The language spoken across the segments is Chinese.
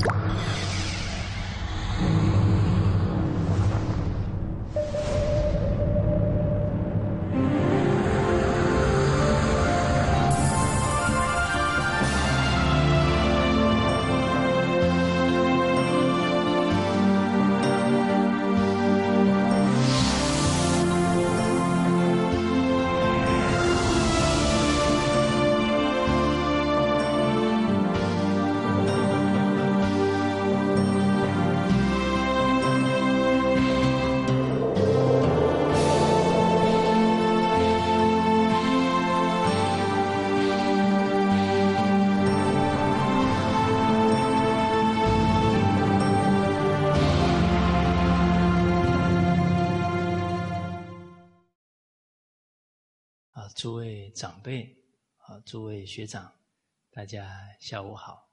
you 长辈，啊，诸位学长，大家下午好。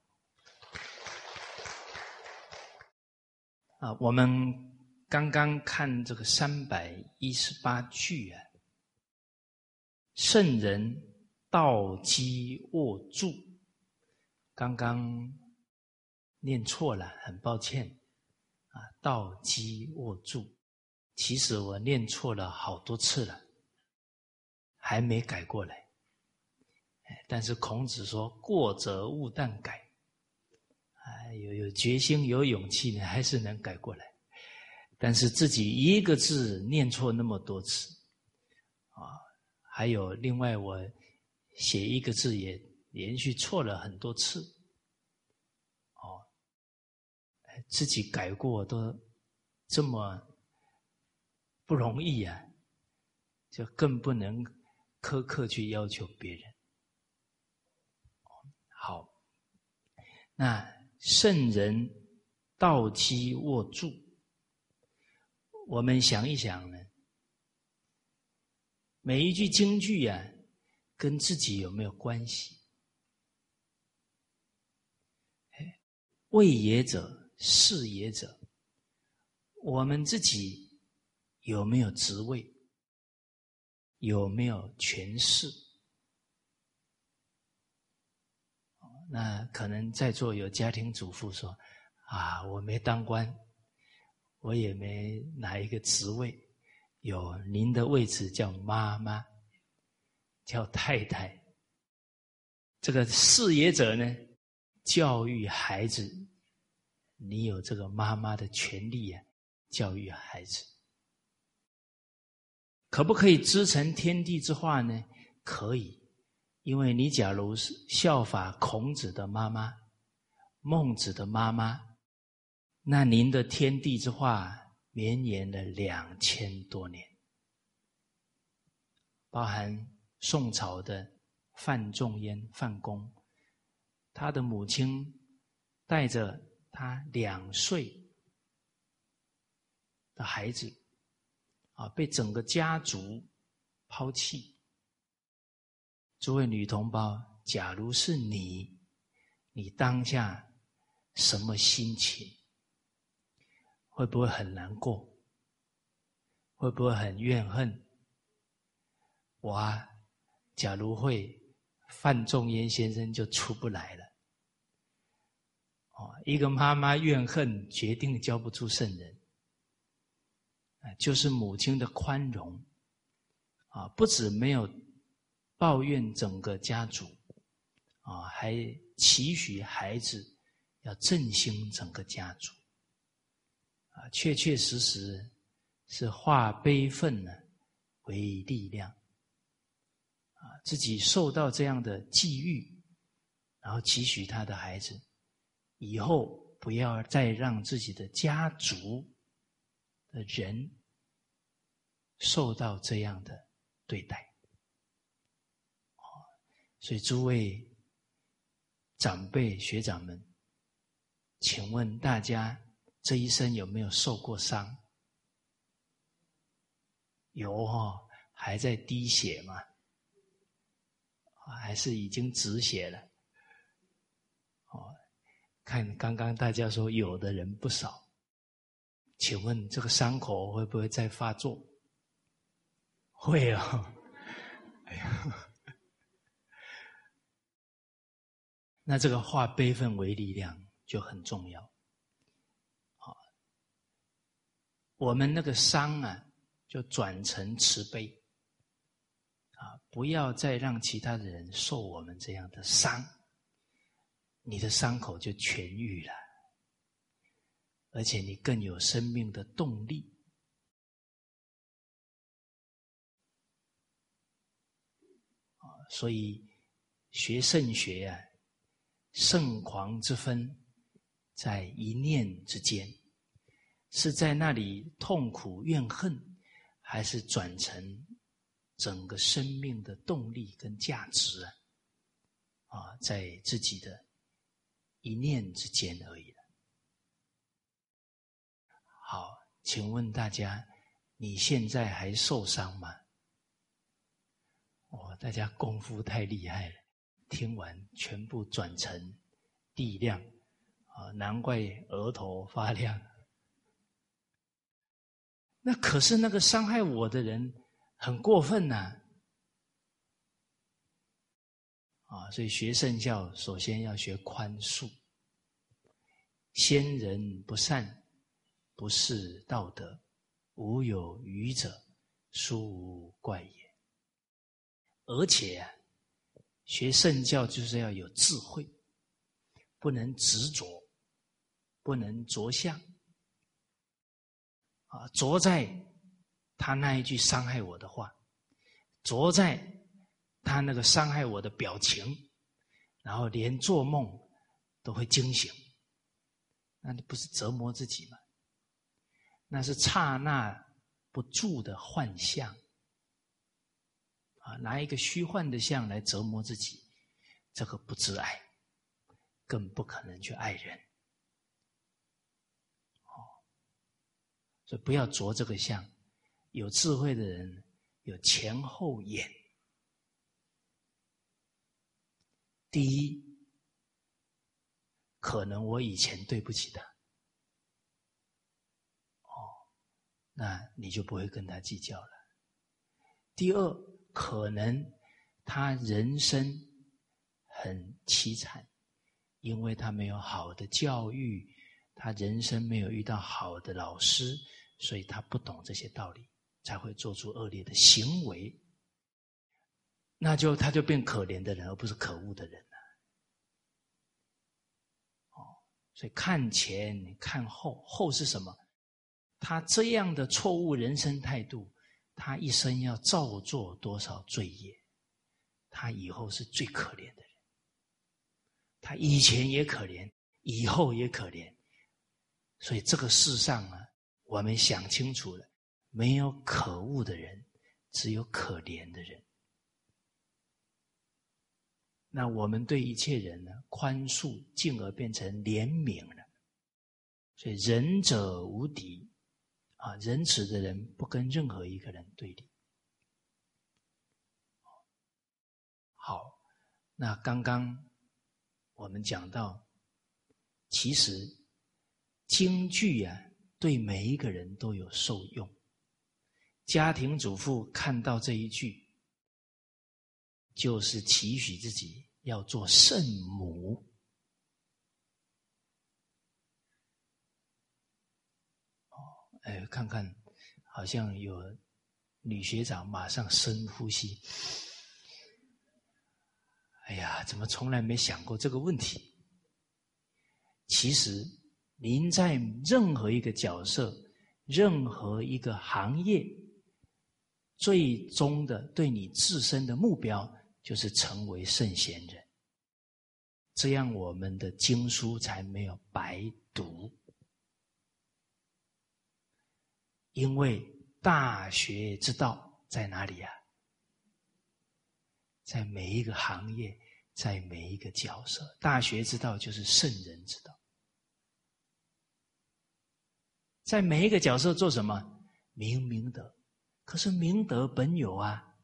啊，我们刚刚看这个三百一十八句啊，圣人道基握住，刚刚念错了，很抱歉。啊，道基握住，其实我念错了好多次了。还没改过来，但是孔子说：“过则勿惮改。”哎，有有决心、有勇气呢，还是能改过来。但是自己一个字念错那么多次，啊，还有另外我写一个字也连续错了很多次，哦，自己改过都这么不容易啊，就更不能。苛刻去要求别人，好，那圣人道基卧住，我们想一想呢，每一句京剧啊，跟自己有没有关系？位也者，事也者，我们自己有没有职位？有没有权势？那可能在座有家庭主妇说：“啊，我没当官，我也没哪一个职位，有您的位置叫妈妈，叫太太。这个事业者呢，教育孩子，你有这个妈妈的权利啊，教育孩子。”可不可以织成天地之化呢？可以，因为你假如是效法孔子的妈妈、孟子的妈妈，那您的天地之化绵延了两千多年，包含宋朝的范仲淹范公，他的母亲带着他两岁的孩子。啊！被整个家族抛弃。诸位女同胞，假如是你，你当下什么心情？会不会很难过？会不会很怨恨？我啊，假如会，范仲淹先生就出不来了。哦，一个妈妈怨恨，决定教不出圣人。就是母亲的宽容，啊，不止没有抱怨整个家族，啊，还期许孩子要振兴整个家族，啊，确确实实是化悲愤呢为力量，啊，自己受到这样的际遇，然后期许他的孩子以后不要再让自己的家族。的人受到这样的对待，所以诸位长辈学长们，请问大家这一生有没有受过伤？有哈，还在滴血吗？还是已经止血了？哦，看刚刚大家说有的人不少。请问这个伤口会不会再发作？会啊！哎呀，那这个化悲愤为力量，就很重要。啊，我们那个伤啊，就转成慈悲，啊，不要再让其他的人受我们这样的伤，你的伤口就痊愈了，而且你更有生命的动力。啊，所以学圣学啊。圣狂之分，在一念之间，是在那里痛苦怨恨，还是转成整个生命的动力跟价值啊？啊，在自己的一念之间而已了。好，请问大家，你现在还受伤吗？哦，大家功夫太厉害了。听完全部转成地亮啊，难怪额头发亮。那可是那个伤害我的人很过分呐！啊，所以学圣教首先要学宽恕。先人不善，不是道德，无有愚者，殊无怪也。而且。学圣教就是要有智慧，不能执着，不能着相，啊，着在他那一句伤害我的话，着在他那个伤害我的表情，然后连做梦都会惊醒，那你不是折磨自己吗？那是刹那不住的幻象。啊，拿一个虚幻的相来折磨自己，这个不自爱，更不可能去爱人。哦，所以不要着这个相。有智慧的人有前后眼。第一，可能我以前对不起他，哦，那你就不会跟他计较了。第二。可能他人生很凄惨，因为他没有好的教育，他人生没有遇到好的老师，所以他不懂这些道理，才会做出恶劣的行为。那就他就变可怜的人，而不是可恶的人了。哦，所以看前看后，后是什么？他这样的错误人生态度。他一生要造作多少罪业，他以后是最可怜的人。他以前也可怜，以后也可怜。所以这个世上啊，我们想清楚了，没有可恶的人，只有可怜的人。那我们对一切人呢，宽恕，进而变成怜悯了。所以仁者无敌。啊，仁慈的人不跟任何一个人对立。好，那刚刚我们讲到，其实京剧啊，对每一个人都有受用。家庭主妇看到这一句，就是期许自己要做圣母。哎，看看，好像有女学长马上深呼吸。哎呀，怎么从来没想过这个问题？其实，您在任何一个角色、任何一个行业，最终的对你自身的目标，就是成为圣贤人。这样，我们的经书才没有白读。因为大学之道在哪里呀？在每一个行业，在每一个角色，大学之道就是圣人之道。在每一个角色做什么？明明德。可是明德本有啊，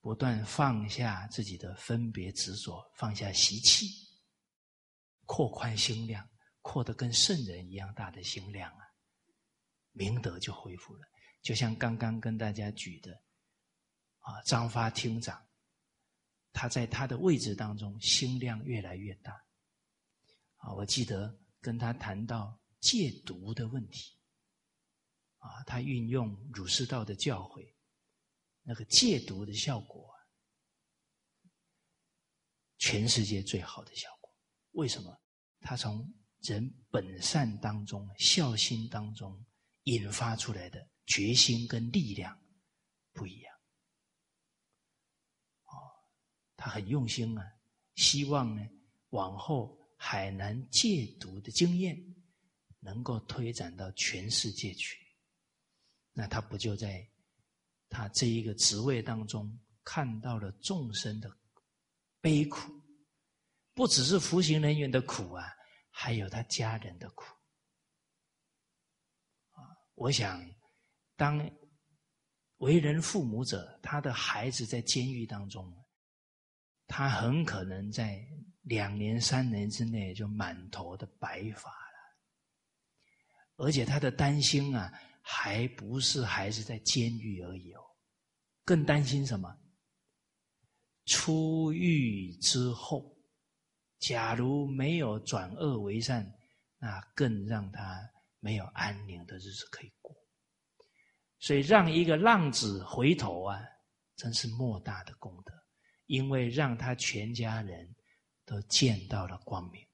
不断放下自己的分别执着，放下习气，扩宽心量，扩得跟圣人一样大的心量啊。明德就恢复了，就像刚刚跟大家举的，啊，张发厅长，他在他的位置当中心量越来越大，啊，我记得跟他谈到戒毒的问题，啊，他运用儒释道的教诲，那个戒毒的效果，全世界最好的效果。为什么？他从人本善当中、孝心当中引发出来的决心跟力量不一样。哦，他很用心啊，希望呢，往后海南戒毒的经验能够推展到全世界去。那他不就在他这一个职位当中看到了众生的悲苦？不只是服刑人员的苦啊，还有他家人的苦！我想，当为人父母者，他的孩子在监狱当中，他很可能在两年、三年之内就满头的白发了，而且他的担心啊，还不是孩子在监狱而已哦，更担心什么？出狱之后。假如没有转恶为善，那更让他没有安宁的日子可以过。所以，让一个浪子回头啊，真是莫大的功德，因为让他全家人都见到了光明。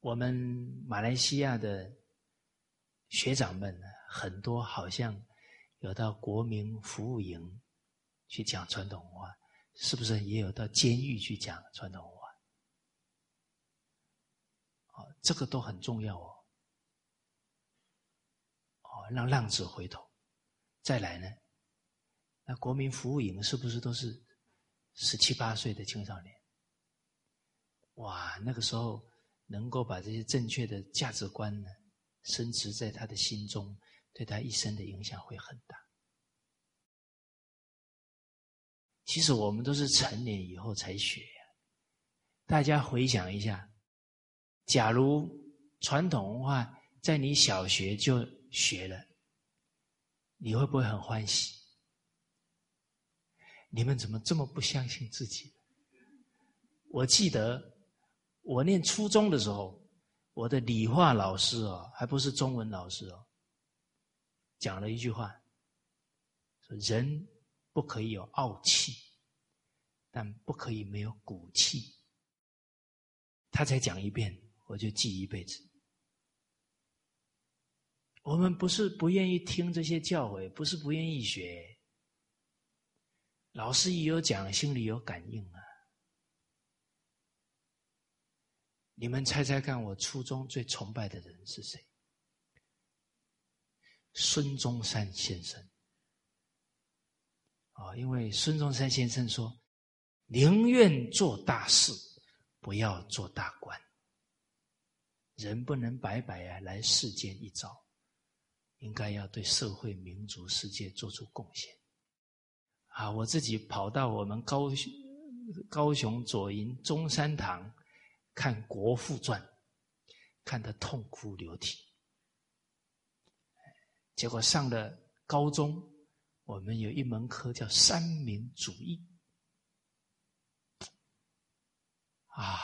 我们马来西亚的学长们呢，很多好像有到国民服务营去讲传统文化。是不是也有到监狱去讲传统文化？哦，这个都很重要哦。哦，让浪子回头，再来呢？那国民服务营是不是都是十七八岁的青少年？哇，那个时候能够把这些正确的价值观呢，深植在他的心中，对他一生的影响会很大。其实我们都是成年以后才学呀。大家回想一下，假如传统文化在你小学就学了，你会不会很欢喜？你们怎么这么不相信自己？我记得我念初中的时候，我的理化老师哦，还不是中文老师哦，讲了一句话，说人。不可以有傲气，但不可以没有骨气。他才讲一遍，我就记一辈子。我们不是不愿意听这些教诲，不是不愿意学。老师一有讲，心里有感应啊。你们猜猜看，我初中最崇拜的人是谁？孙中山先生。啊，因为孙中山先生说：“宁愿做大事，不要做大官。人不能白白啊来世间一遭，应该要对社会、民族、世界做出贡献。”啊，我自己跑到我们高高雄左营中山堂看《国父传》，看得痛哭流涕。结果上了高中。我们有一门课叫三民主义，啊！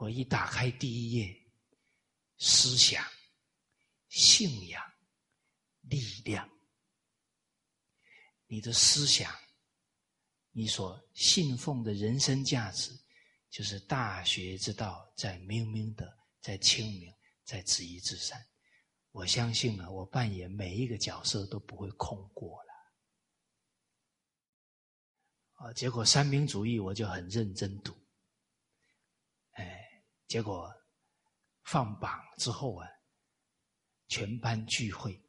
我一打开第一页，思想、信仰、力量，你的思想，你所信奉的人生价值，就是大学之道，在明明德，在清明，在止于至善。我相信啊，我扮演每一个角色都不会空过了。啊，结果三民主义我就很认真读，结果放榜之后啊，全班聚会，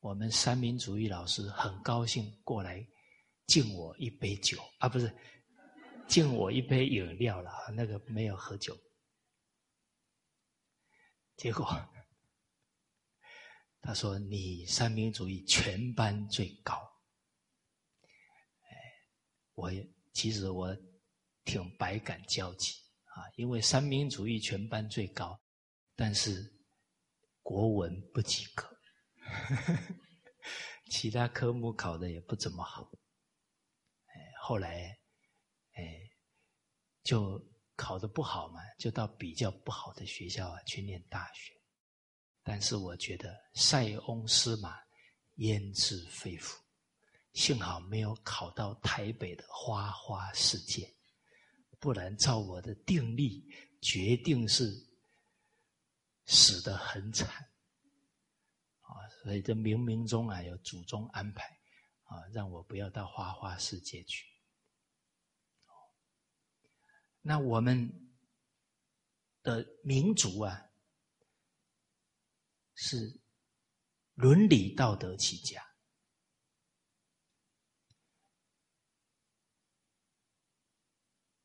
我们三民主义老师很高兴过来敬我一杯酒啊，不是敬我一杯饮料了，那个没有喝酒，结果。他说：“你三民主义全班最高。”哎，我其实我挺百感交集啊，因为三民主义全班最高，但是国文不及格，其他科目考的也不怎么好。哎，后来哎就考得不好嘛，就到比较不好的学校啊去念大学。但是我觉得塞翁失马，焉知非福，幸好没有考到台北的花花世界，不然照我的定力，决定是死得很惨啊！所以这冥冥中啊有祖宗安排啊，让我不要到花花世界去。那我们的民族啊，是伦理道德起家，《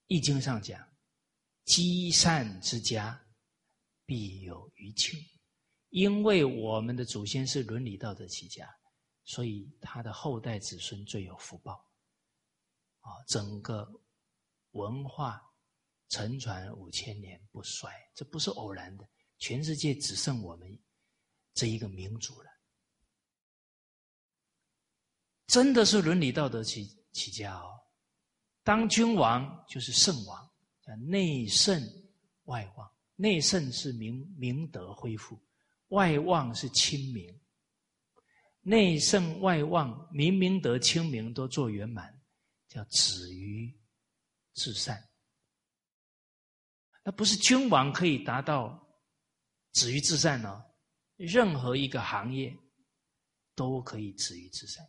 易经》上讲：“积善之家，必有余庆。”因为我们的祖先是伦理道德起家，所以他的后代子孙最有福报。啊，整个文化。沉传五千年不衰，这不是偶然的。全世界只剩我们这一个民族了，真的是伦理道德起起家哦。当君王就是圣王，叫内圣外望。内圣是明明德恢复，外望是清明。内圣外望，明明德清明都做圆满，叫止于至善。那不是君王可以达到止于至善呢？任何一个行业都可以止于至善。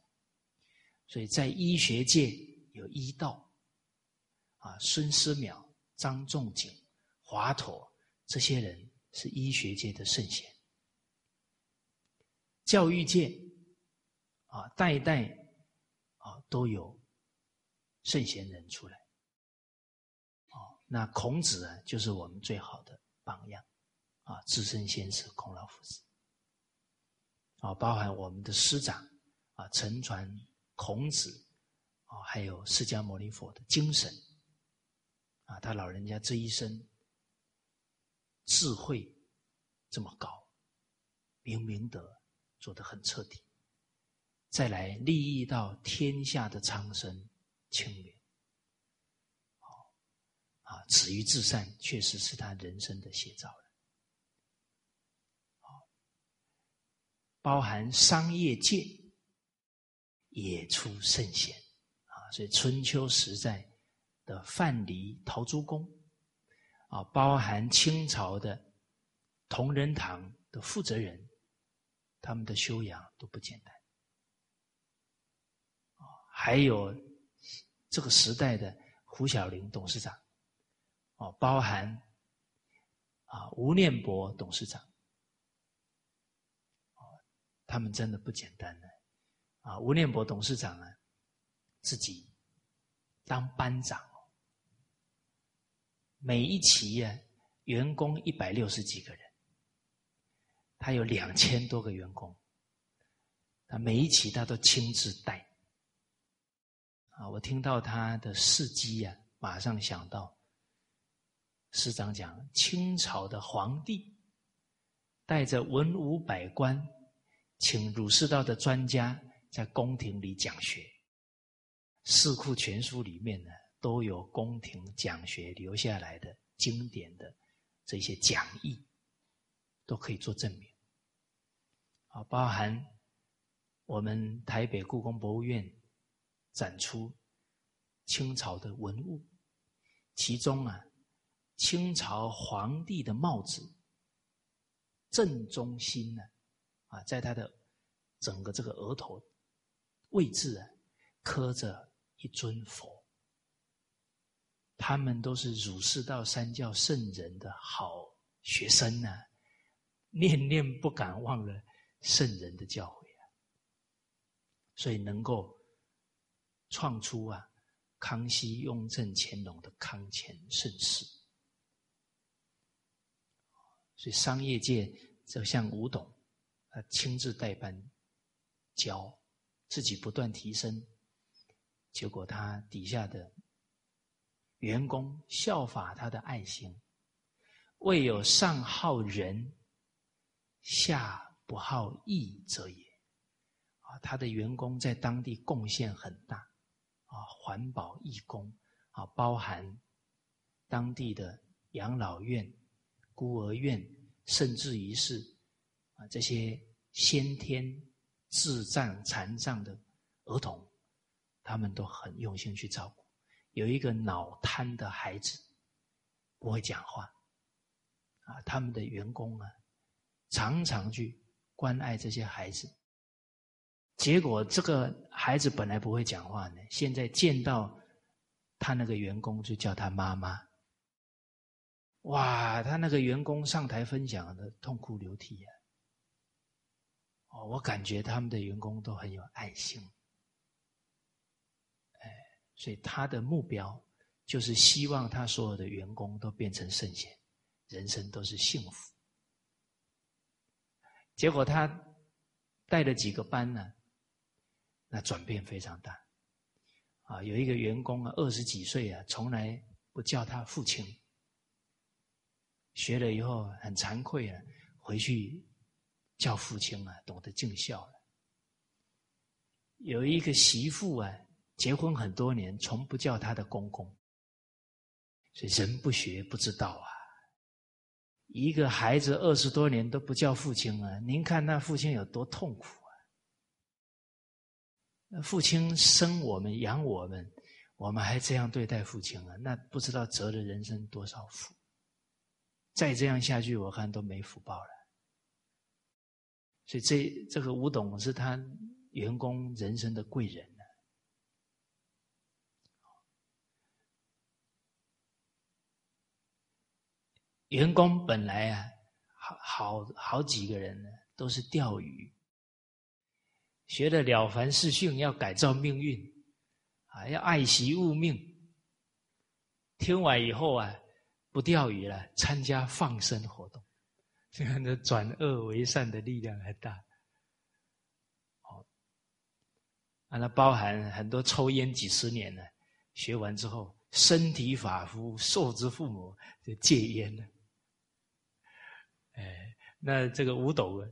所以在医学界有医道，啊，孙思邈、张仲景、华佗这些人是医学界的圣贤。教育界啊，代代啊都有圣贤人出来。那孔子啊，就是我们最好的榜样，啊，资深先师孔老夫子，啊，包含我们的师长，啊，承传孔子，啊，还有释迦牟尼佛的精神，啊，他老人家这一生智慧这么高，明明德做得很彻底，再来利益到天下的苍生清廉。啊，止于至善，确实是他人生的写照了。包含商业界也出圣贤啊，所以春秋时代的范蠡、陶朱公啊，包含清朝的同仁堂的负责人，他们的修养都不简单啊，还有这个时代的胡小林董事长。哦，包含啊，吴念博董事长，他们真的不简单呢。啊，吴念博董事长呢，自己当班长，每一期呀，员工一百六十几个人，他有两千多个员工，他每一期他都亲自带。啊，我听到他的事迹呀，马上想到。师长讲，清朝的皇帝带着文武百官，请儒释道的专家在宫廷里讲学，《四库全书》里面呢都有宫廷讲学留下来的经典的这些讲义，都可以做证明。啊，包含我们台北故宫博物院展出清朝的文物，其中啊。清朝皇帝的帽子正中心呢，啊，在他的整个这个额头位置啊，刻着一尊佛。他们都是儒释道三教圣人的好学生呢，念念不敢忘了圣人的教诲啊，所以能够创出啊，康熙、雍正、乾隆的康乾盛世。所以商业界就像吴董，他亲自带班教，自己不断提升，结果他底下的员工效法他的爱心，未有上好人，下不好义者也。啊，他的员工在当地贡献很大，啊，环保义工，啊，包含当地的养老院、孤儿院，甚至于是啊这些先天智障残障的儿童，他们都很用心去照顾。有一个脑瘫的孩子不会讲话，啊，他们的员工啊常常去关爱这些孩子。结果这个孩子本来不会讲话呢，现在见到他那个员工就叫他妈妈。哇，他那个员工上台分享的痛哭流涕啊！哦，我感觉他们的员工都很有爱心。所以他的目标就是希望他所有的员工都变成圣贤，人生都是幸福。结果他带了几个班呢？那转变非常大，啊，有一个员工啊，二十几岁啊，从来不叫他父亲，学了以后很惭愧啊，回去叫父亲啊，懂得尽孝了。有一个媳妇啊，结婚很多年，从不叫他的公公，所以人不学不知道啊。一个孩子二十多年都不叫父亲啊，您看那父亲有多痛苦啊。父亲生我们养我们，我们还这样对待父亲啊？那不知道折了人生多少福。再这样下去，我看都没福报了。所以这这个吴董是他员工人生的贵人呢。员工本来啊，好好好几个人呢，都是钓鱼。学了《了凡四训》，要改造命运，啊，要爱惜物命。听完以后啊，不钓鱼了，参加放生活动，这样的转恶为善的力量很大。好，啊，那包含很多抽烟几十年了，学完之后身体发肤受之父母，就戒烟了。哎，那这个五斗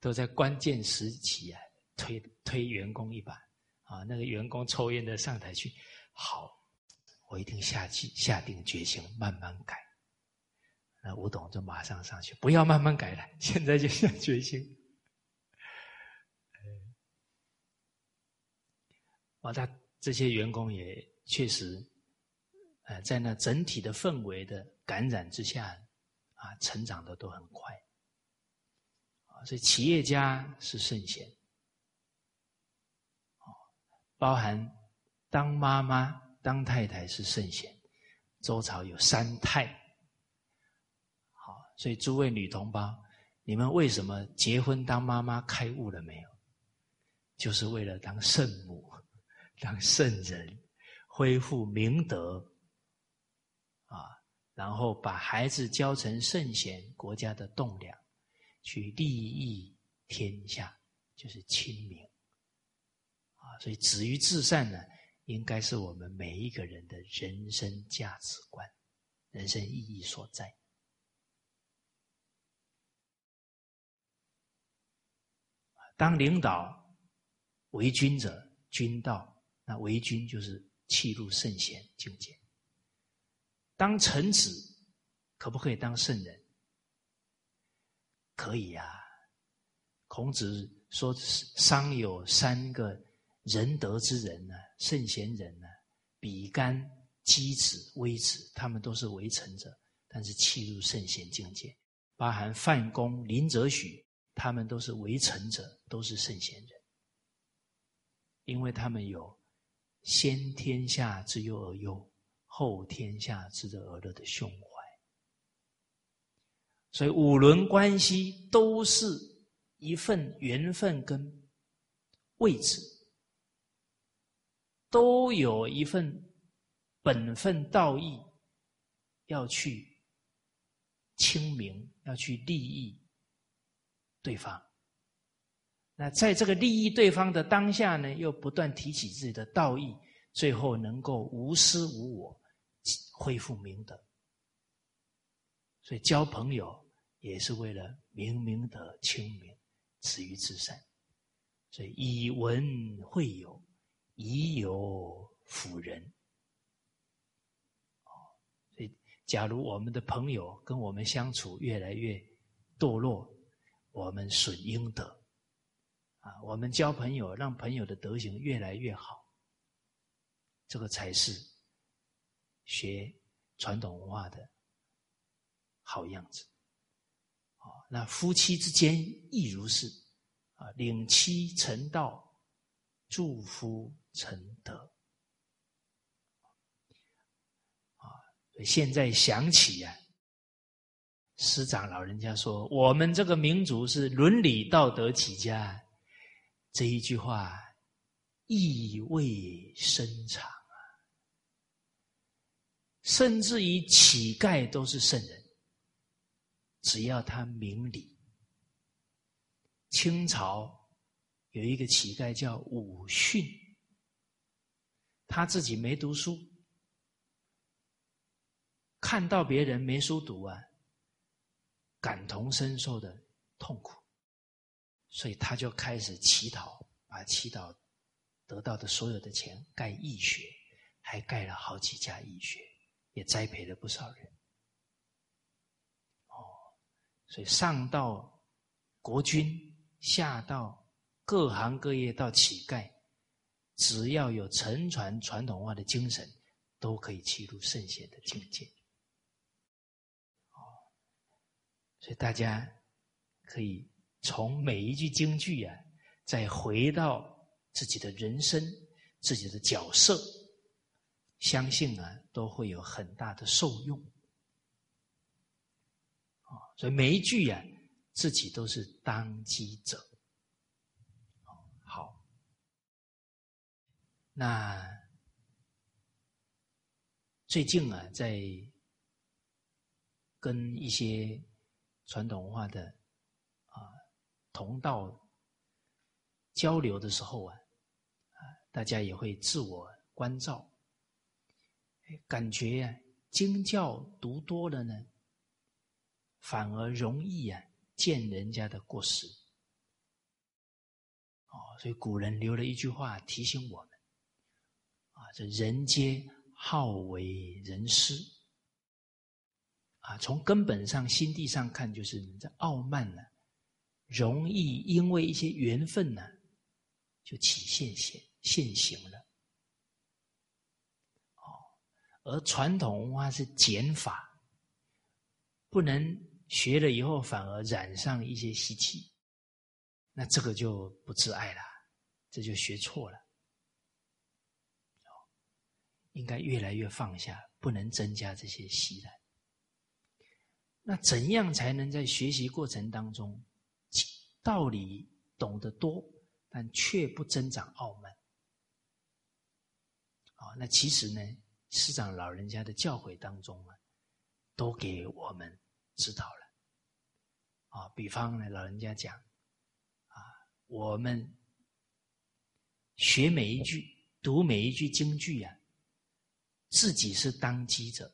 都在关键时期啊。推推员工一把，啊，那个员工抽烟的上台去，好，我一定下去下定决心慢慢改。那吴董就马上上去，不要慢慢改了，现在就下决心。啊，他这些员工也确实，呃，在那整体的氛围的感染之下，啊，成长的都很快。啊，所以企业家是圣贤。包含当妈妈、当太太是圣贤，周朝有三太。好，所以诸位女同胞，你们为什么结婚当妈妈开悟了没有？就是为了当圣母、当圣人，恢复明德，然后把孩子教成圣贤，国家的栋梁，去利益天下，就是亲民。啊所以，止于至善呢，应该是我们每一个人的人生价值观、人生意义所在。当领导为君者，君道，那为君就是气入圣贤境界。当臣子，可不可以当圣人？可以呀。孔子说：“商有三个。”仁德之人呢，圣贤人呢，比干、箕子、微子，他们都是为臣者，但是弃入圣贤境界。包含范公、林则徐，他们都是为臣者，都是圣贤人，因为他们有先天下之忧而忧，后天下之乐而乐的胸怀。所以五伦关系都是一份缘分跟位置。都有一份本分道义，要去清明，要去利益对方。那在这个利益对方的当下呢，又不断提起自己的道义，最后能够无私无我，恢复明德。所以交朋友也是为了明明德、清明、止于至善。所以以文会友。以友辅人，哦，所以假如我们的朋友跟我们相处越来越堕落，我们损阴德啊！我们交朋友，让朋友的德行越来越好，这个才是学传统文化的好样子。啊，那夫妻之间亦如是啊，领妻成道，祝夫成德。啊现在想起呀，师长老人家说，我们这个民族是伦理道德起家，这一句话意味深长。甚至于乞丐都是圣人，只要他明理。清朝有一个乞丐叫武训，他自己没读书。看到别人没书读啊，感同身受的痛苦，所以他就开始乞讨，把乞讨得到的所有的钱盖义学，还盖了好几家义学，也栽培了不少人。哦，所以上到国君，下到各行各业到乞丐，只要有承传传统文化的精神，都可以进入圣贤的境界。哦所以大家可以从每一句京剧啊，再回到自己的人生、自己的角色，相信啊都会有很大的受用。啊，所以每一句啊，自己都是当机者。好，那最近啊，在跟一些。传统文化的啊同道交流的时候啊，啊，大家也会自我关照，感觉呀，经教读多了呢，反而容易啊见人家的过失。哦，所以古人留了一句话提醒我们：啊，这人皆好为人师。啊，从根本上、心地上看，就是你这傲慢呢，容易因为一些缘分呢，就起现现现行了。哦，而传统文化是减法，不能学了以后反而染上一些习气，那这个就不自爱了，这就学错了。应该越来越放下，不能增加这些习染。那怎样才能在学习过程当中，道理懂得多，但却不增长傲慢？啊，那其实呢，师长老人家的教诲当中啊，都给我们指导了。啊，比方呢，老人家讲，啊，我们学每一句、读每一句京剧呀，自己是当机者。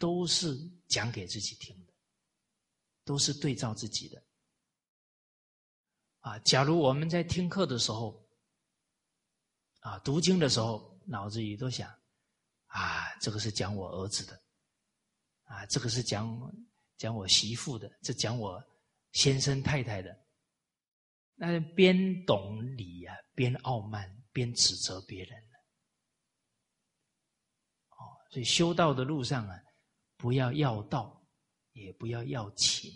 都是讲给自己听的，都是对照自己的。啊，假如我们在听课的时候，啊，读经的时候，脑子里都想，啊，这个是讲我儿子的，啊，这个是讲讲我媳妇的，这讲我先生太太的，那边懂礼呀，边傲慢，边指责别人哦，所以修道的路上啊。不要要道，也不要要情，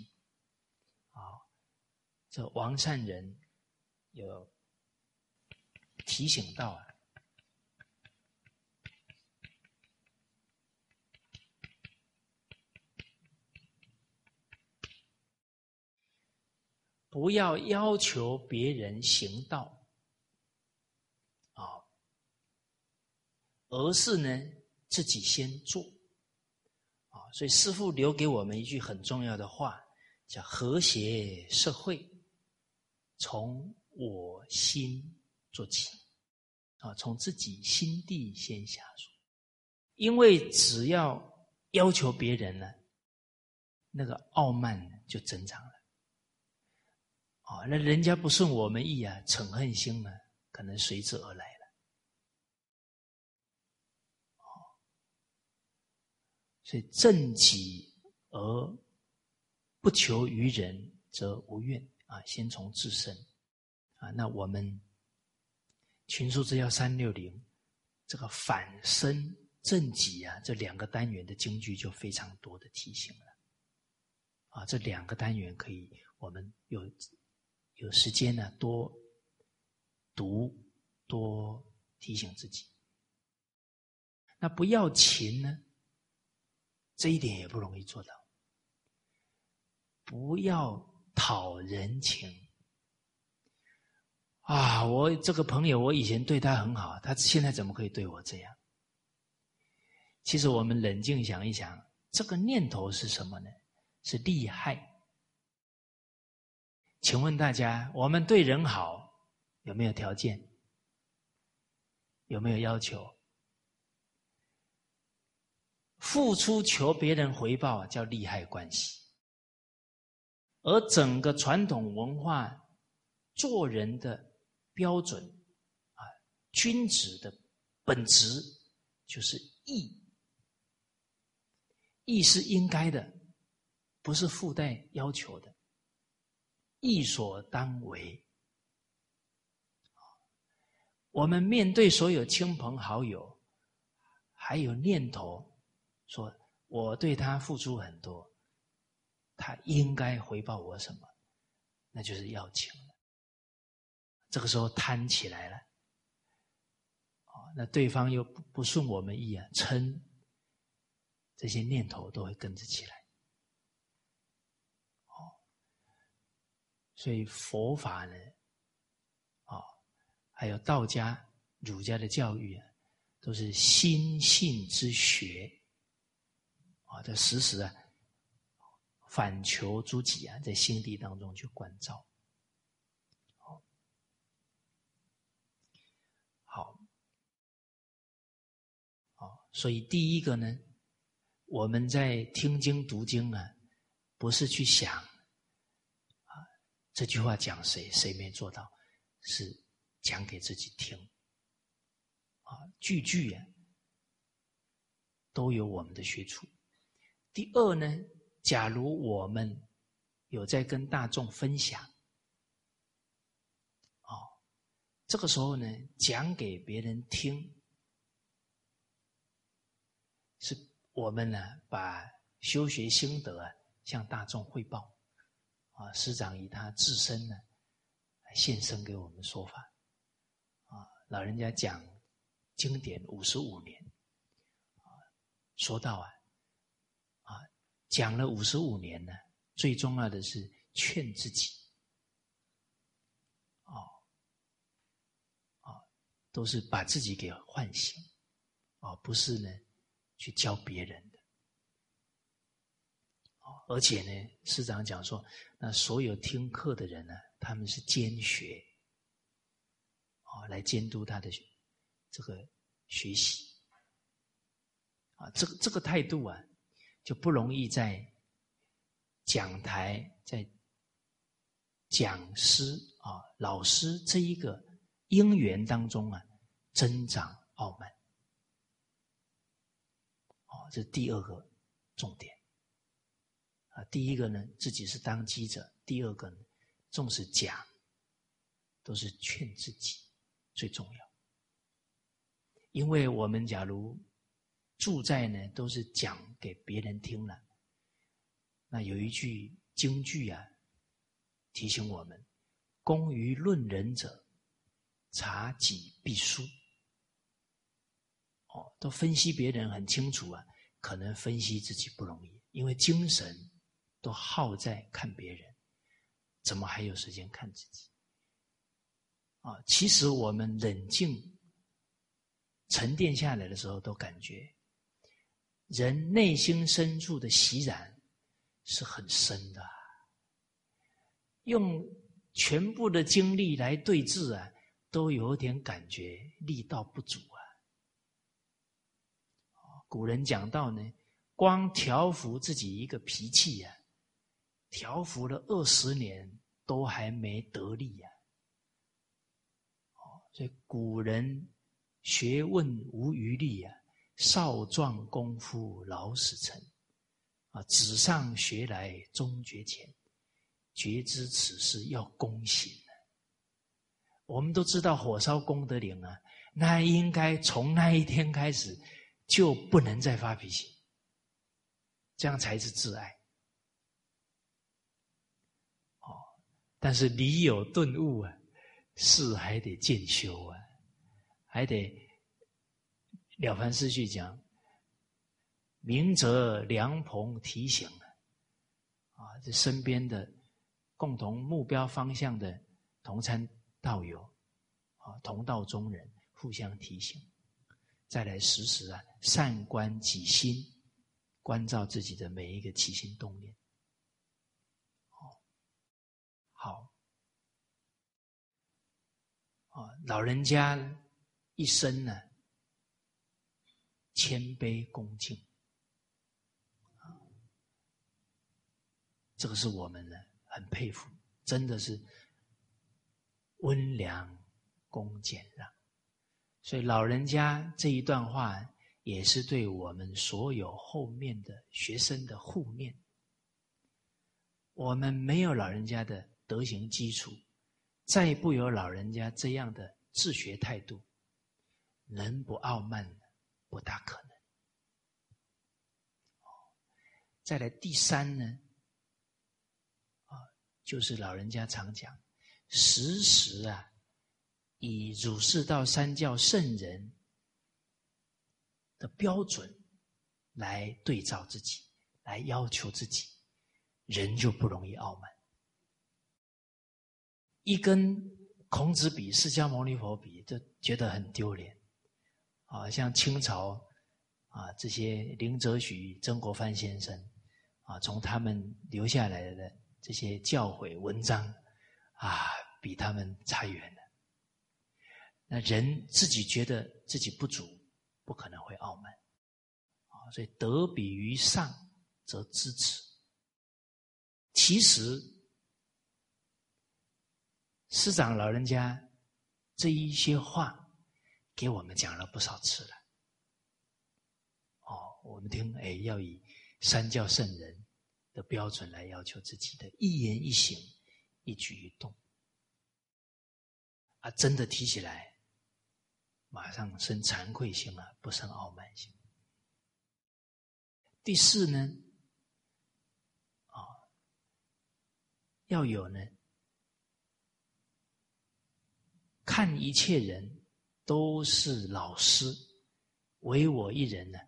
啊！这王善人有提醒到啊，不要要求别人行道，啊，而是呢自己先做。啊所以师父留给我们一句很重要的话，叫“和谐社会，从我心做起”，啊，从自己心地先下手。因为只要要求别人呢，那个傲慢就增长了。啊，那人家不顺我们意啊，嗔恨心呢，可能随之而来了。所以正己而不求于人，则无怨啊。先从自身啊，那我们群书之要三六零这个反身正己啊，这两个单元的京剧就非常多的提醒了啊。这两个单元可以，我们有有时间呢，多读多提醒自己。那不要情呢？这一点也不容易做到。不要讨人情啊！我这个朋友，我以前对他很好，他现在怎么可以对我这样？其实我们冷静想一想，这个念头是什么呢？是利害。请问大家，我们对人好有没有条件？有没有要求？付出求别人回报叫利害关系，而整个传统文化做人的标准啊，君子的本质就是义，义是应该的，不是附带要求的，义所当为。我们面对所有亲朋好友，还有念头。说我对他付出很多，他应该回报我什么？那就是要钱了。这个时候贪起来了，那对方又不不顺我们意啊，嗔，这些念头都会跟着起来。哦，所以佛法呢，哦，还有道家、儒家的教育啊，都是心性之学。啊，这时时啊，反求诸己啊，在心地当中去关照。好，好，所以第一个呢，我们在听经读经啊，不是去想这句话讲谁，谁没做到，是讲给自己听。啊，句句啊，都有我们的学处。第二呢，假如我们有在跟大众分享，哦，这个时候呢，讲给别人听，是我们呢把修学心得啊向大众汇报，啊，师长以他自身呢现身给我们说法，啊，老人家讲经典五十五年，啊，说到啊。啊讲了五十五年呢，最重要的是劝自己，哦，哦，都是把自己给唤醒，哦，不是呢去教别人的，哦，而且呢，师长讲说，那所有听课的人呢，他们是监学，哦，来监督他的这个学习，啊，这个这个态度啊。就不容易在讲台、在讲师啊、老师这一个因缘当中啊，增长傲慢。哦，这是第二个重点。啊，第一个呢，自己是当机者；第二个呢，重视讲，都是劝自己最重要。因为我们假如。住在呢，都是讲给别人听了。那有一句京剧啊，提醒我们：工于论人者，察己必输。哦，都分析别人很清楚啊，可能分析自己不容易，因为精神都耗在看别人，怎么还有时间看自己？啊，其实我们冷静沉淀下来的时候，都感觉。人内心深处的习染是很深的，用全部的精力来对峙啊，都有点感觉力道不足啊。古人讲到呢，光调服自己一个脾气呀，调伏了二十年都还没得力呀。哦，所以古人学问无余力呀。少壮功夫老死成，啊，纸上学来终觉浅，觉知此事要躬行我们都知道火烧功德林啊，那应该从那一天开始就不能再发脾气，这样才是自爱。哦，但是理有顿悟啊，事还得渐修啊，还得。了凡四训讲：“明哲良朋提醒啊，啊，这身边的共同目标方向的同参道友，啊，同道中人互相提醒，再来时时啊善观己心，关照自己的每一个起心动念。好，好，啊，老人家一生呢。”谦卑恭敬，啊，这个是我们呢很佩服，真的是温良恭俭让。所以老人家这一段话，也是对我们所有后面的学生的护念。我们没有老人家的德行基础，再不有老人家这样的治学态度，能不傲慢？不大可能。再来第三呢，啊，就是老人家常讲，时时啊，以儒释道三教圣人的标准来对照自己，来要求自己，人就不容易傲慢。一跟孔子比，释迦牟尼佛比，就觉得很丢脸。啊，像清朝啊，这些林则徐、曾国藩先生啊，从他们留下来的这些教诲文章啊，比他们差远了。那人自己觉得自己不足，不可能会傲慢啊。所以德比于上，则知耻。其实师长老人家这一些话。给我们讲了不少次了，哦，我们听，哎，要以三教圣人的标准来要求自己的一言一行、一举一动，啊，真的提起来，马上生惭愧心了，不生傲慢心。第四呢，啊，要有呢，看一切人。都是老师，唯我一人呢，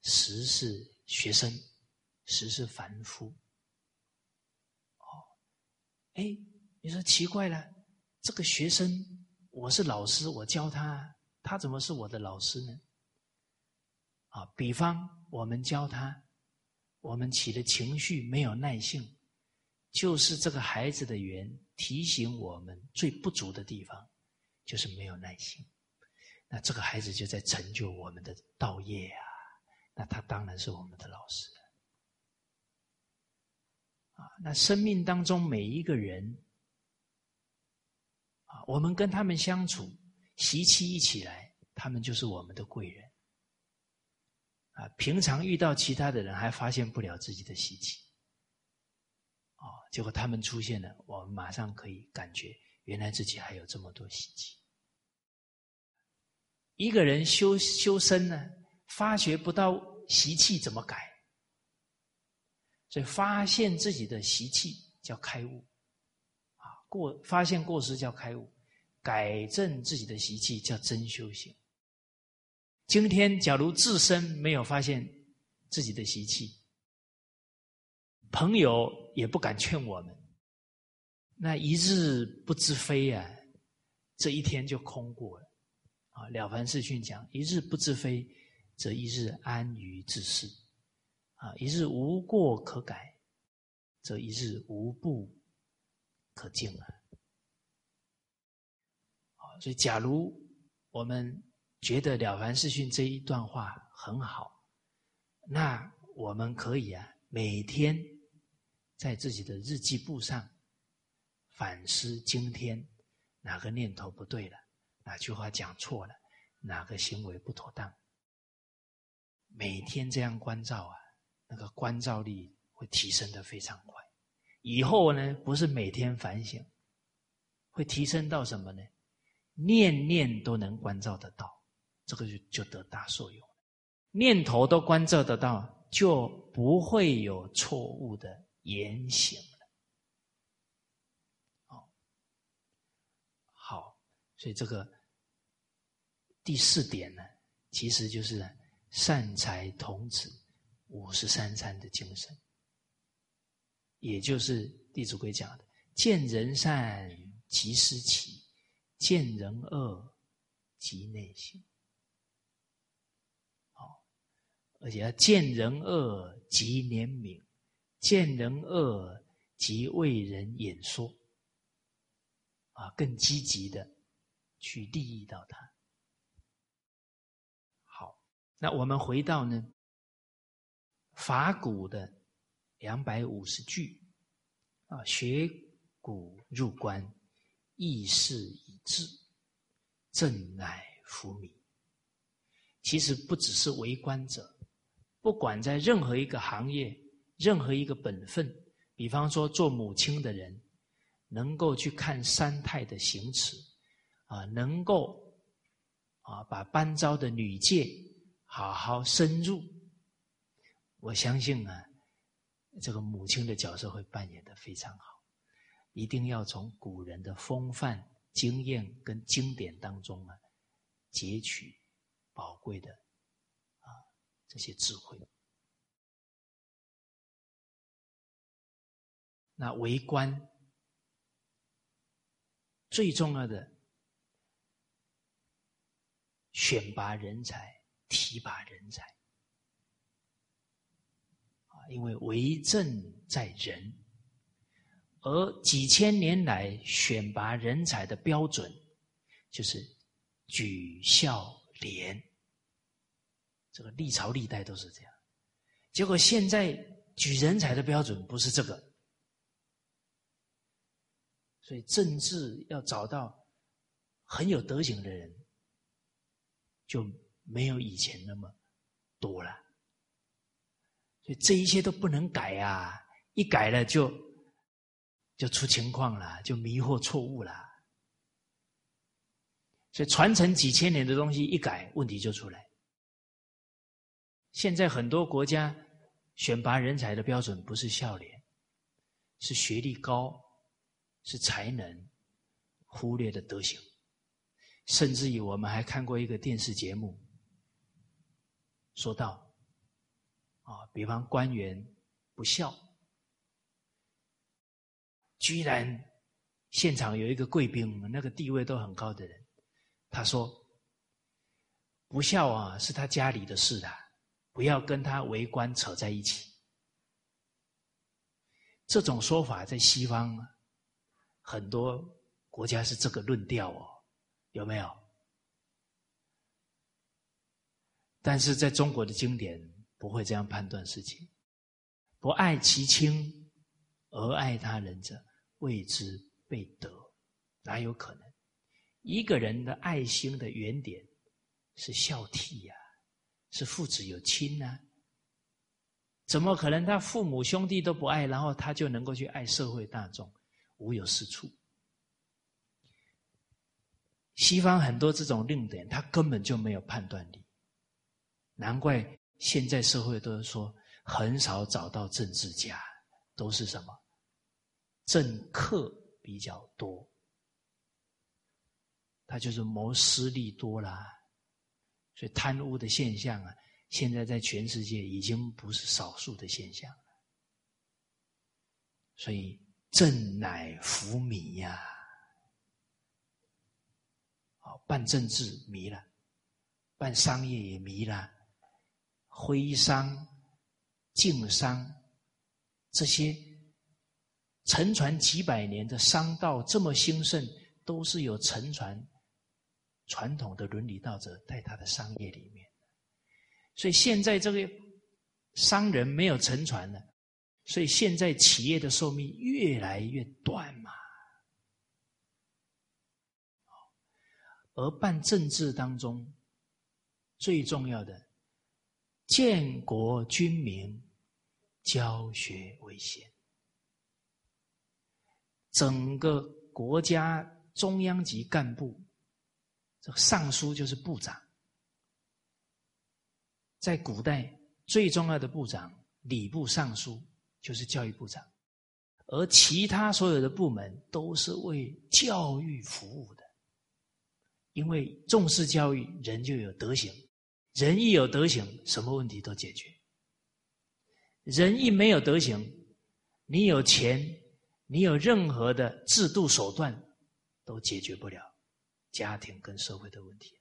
实是学生，实是凡夫。哦，哎，你说奇怪了，这个学生我是老师，我教他，他怎么是我的老师呢？啊，比方我们教他，我们起的情绪没有耐性，就是这个孩子的缘提醒我们最不足的地方，就是没有耐心。那这个孩子就在成就我们的道业啊！那他当然是我们的老师啊！那生命当中每一个人啊，我们跟他们相处，习气一起来，他们就是我们的贵人啊！平常遇到其他的人，还发现不了自己的习气哦，结果他们出现了，我们马上可以感觉，原来自己还有这么多习气。一个人修修身呢，发觉不到习气怎么改？所以发现自己的习气叫开悟，啊，过发现过失叫开悟，改正自己的习气叫真修行。今天假如自身没有发现自己的习气，朋友也不敢劝我们，那一日不知非啊，这一天就空过了。啊，《了凡四训》讲：一日不知非，则一日安于自适；啊，一日无过可改，则一日无不可进啊。啊，所以假如我们觉得《了凡四训》这一段话很好，那我们可以啊，每天在自己的日记簿上反思今天哪个念头不对了。哪句话讲错了？哪个行为不妥当？每天这样关照啊，那个关照力会提升的非常快。以后呢，不是每天反省，会提升到什么呢？念念都能关照得到，这个就就得大受用。念头都关照得到，就不会有错误的言行了。好，好，所以这个第四点呢，其实就是善财童子五十三参的精神，也就是《弟子规》讲的：见人善即思齐，见人恶即内省。而且要见人恶即怜悯，见人恶即为人演说，啊，更积极的去利益到他。好，那我们回到呢法古的两百五十句啊，学古入关，意事已至，正乃福米。其实不只是为官者。不管在任何一个行业、任何一个本分，比方说做母亲的人，能够去看三太的行持，啊，能够啊把班昭的女戒好好深入，我相信啊，这个母亲的角色会扮演的非常好。一定要从古人的风范、经验跟经典当中啊，截取宝贵的啊。这些智慧，那为官最重要的选拔人才、提拔人才。啊，因为为政在人，而几千年来选拔人才的标准就是举孝廉。这个历朝历代都是这样，结果现在举人才的标准不是这个，所以政治要找到很有德行的人，就没有以前那么多了。所以这一切都不能改啊！一改了就就出情况了，就迷惑错误了。所以传承几千年的东西一改，问题就出来。现在很多国家选拔人才的标准不是笑脸，是学历高，是才能，忽略的德行。甚至于我们还看过一个电视节目，说到啊，比方官员不孝，居然现场有一个贵宾，那个地位都很高的人，他说不孝啊，是他家里的事啊。不要跟他为官扯在一起。这种说法在西方很多国家是这个论调哦，有没有？但是在中国的经典不会这样判断事情。不爱其亲而爱他人者，谓之被德。哪有可能？一个人的爱心的原点是孝悌呀。是父子有亲呢？怎么可能他父母兄弟都不爱，然后他就能够去爱社会大众？无有是处。西方很多这种论点，他根本就没有判断力。难怪现在社会都是说，很少找到政治家，都是什么政客比较多，他就是谋私利多啦。所以贪污的现象啊，现在在全世界已经不是少数的现象了。所以政乃浮迷呀，好办政治迷了，办商业也迷了，徽商、晋商这些沉传几百年的商道这么兴盛，都是有沉传。传统的伦理道德在他的商业里面，所以现在这个商人没有沉传了，所以现在企业的寿命越来越短嘛。而办政治当中最重要的建国军民，教学为先。整个国家中央级干部，这尚书就是部长。在古代，最重要的部长礼部尚书就是教育部长，而其他所有的部门都是为教育服务的。因为重视教育，人就有德行。人一有德行，什么问题都解决。人一没有德行，你有钱，你有任何的制度手段，都解决不了家庭跟社会的问题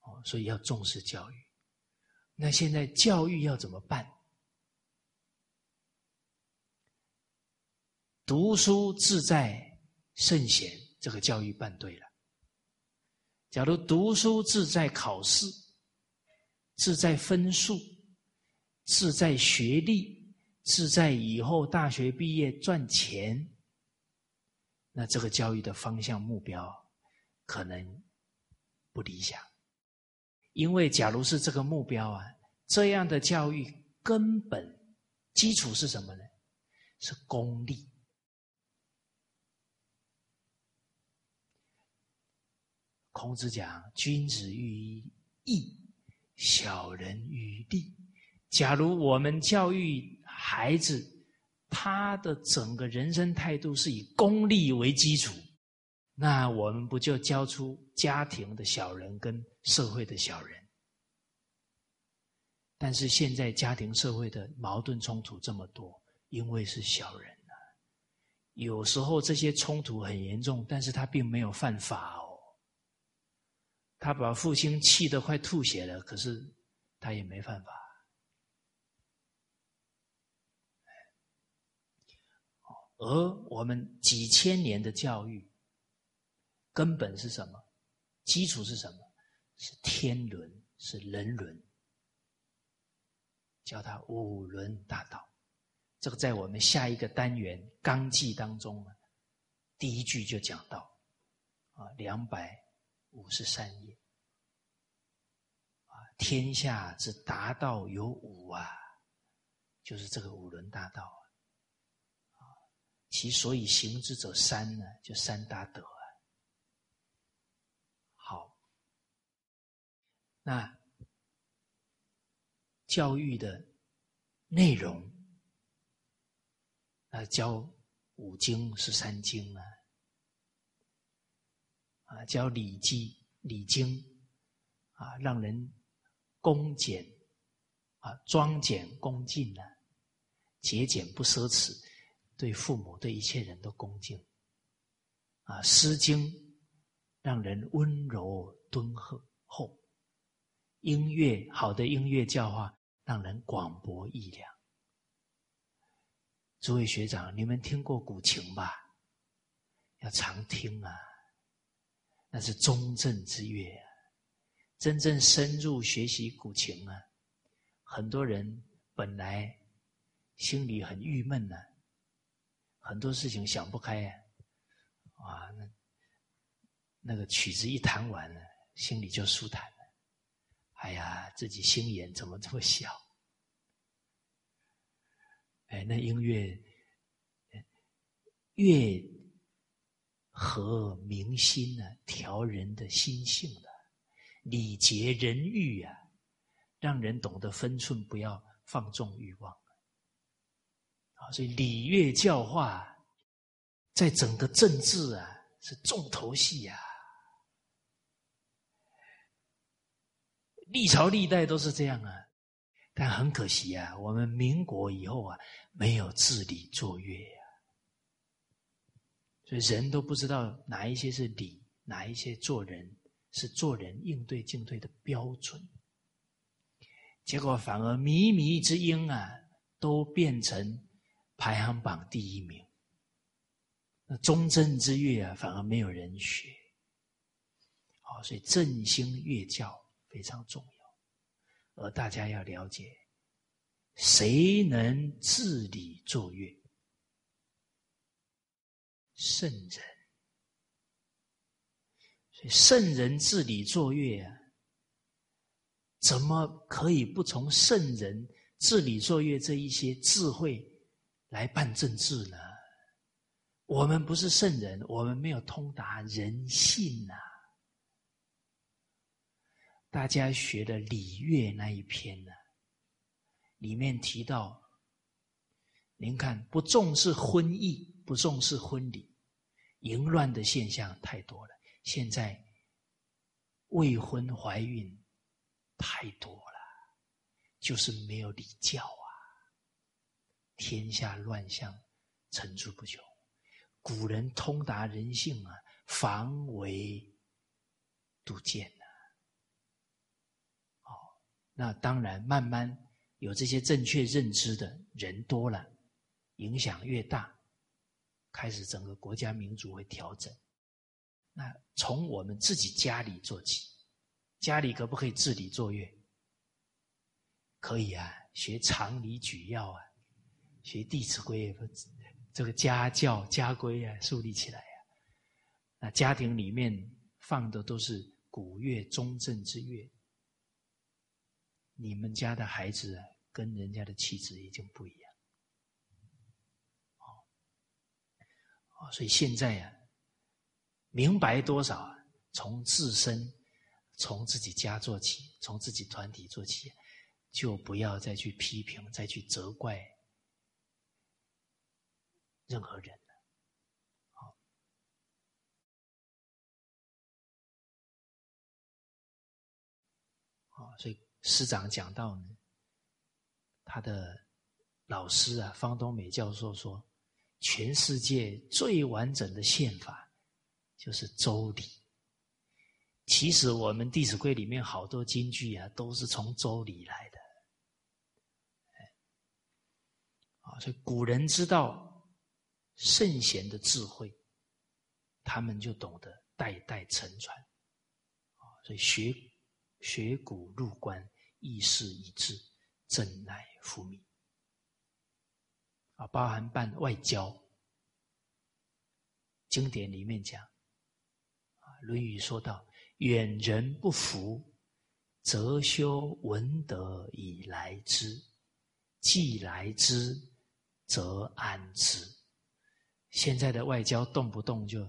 哦，所以要重视教育。那现在教育要怎么办？读书自在圣贤，这个教育办对了。假如读书志在考试，志在分数，志在学历，志在以后大学毕业赚钱，那这个教育的方向目标可能不理想。因为假如是这个目标啊，这样的教育根本基础是什么呢？是功利。孔子讲：“君子喻于义，小人喻利。”假如我们教育孩子，他的整个人生态度是以功利为基础，那我们不就教出家庭的小人跟社会的小人？但是现在家庭社会的矛盾冲突这么多，因为是小人啊。有时候这些冲突很严重，但是他并没有犯法哦。他把父亲气得快吐血了，可是他也没办法。而我们几千年的教育，根本是什么？基础是什么？是天伦，是人伦，叫他五伦大道。这个在我们下一个单元《纲纪》当中，第一句就讲到啊，两百。五十三页，啊，天下之达道有五啊，就是这个五伦大道啊，其所以行之者三呢，就三大德啊。好，那教育的内容，那教五经是三经啊。啊，教《礼记》《礼经》，啊，让人恭俭，啊，庄俭恭敬呢，节俭不奢侈，对父母对一切人都恭敬。啊，《诗经》让人温柔敦厚，厚。音乐好的音乐教化，让人广博益量。诸位学长，你们听过古琴吧？要常听啊。那是中正之乐啊！真正深入学习古琴啊，很多人本来心里很郁闷呢，很多事情想不开呀，啊，那那个曲子一弹完了，心里就舒坦了。哎呀，自己心眼怎么这么小？哎，那音乐越。和民心呢，调人的心性的，礼节人欲啊，让人懂得分寸，不要放纵欲望啊。所以礼乐教化，在整个政治啊是重头戏呀。历朝历代都是这样啊，但很可惜啊，我们民国以后啊，没有治理作乐。所以人都不知道哪一些是理，哪一些做人是做人应对进退的标准，结果反而靡靡之音啊，都变成排行榜第一名。那忠正之乐啊，反而没有人学。好，所以振兴乐教非常重要，而大家要了解，谁能治理作乐？圣人，所以圣人治理作乐啊，怎么可以不从圣人治理作乐这一些智慧来办政治呢？我们不是圣人，我们没有通达人性呐。大家学的礼乐那一篇呢，里面提到，您看不重视婚姻，不重视婚礼，淫乱的现象太多了。现在未婚怀孕太多了，就是没有礼教啊，天下乱象层出不穷。古人通达人性啊，防微杜渐呐。哦。那当然，慢慢有这些正确认知的人多了，影响越大，开始整个国家民族会调整。那从我们自己家里做起，家里可不可以治理作乐？可以啊，学常理举要啊，学《弟子规》这个家教家规啊，树立起来啊。那家庭里面放的都是古乐中正之乐。你们家的孩子跟人家的妻子已经不一样，啊，所以现在啊，明白多少啊？从自身，从自己家做起，从自己团体做起，就不要再去批评，再去责怪任何人了。好，好，所以。师长讲到呢，他的老师啊，方东美教授说，全世界最完整的宪法就是《周礼》。其实我们《弟子规》里面好多金句啊，都是从《周礼》来的。啊，所以古人知道圣贤的智慧，他们就懂得代代承传。啊，所以学学古入关。意识一致，真乃复明啊！包含办外交，经典里面讲啊，《论语》说到：“远人不服，则修文德以来之；既来之，则安之。”现在的外交动不动就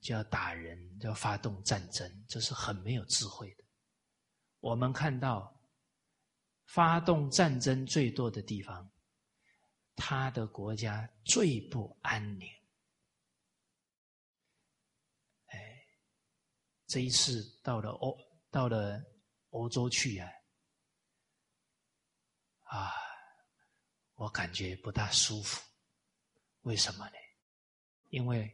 就要打人，要发动战争，这是很没有智慧的。我们看到。发动战争最多的地方，他的国家最不安宁。哎，这一次到了欧，到了欧洲去啊，啊，我感觉不大舒服。为什么呢？因为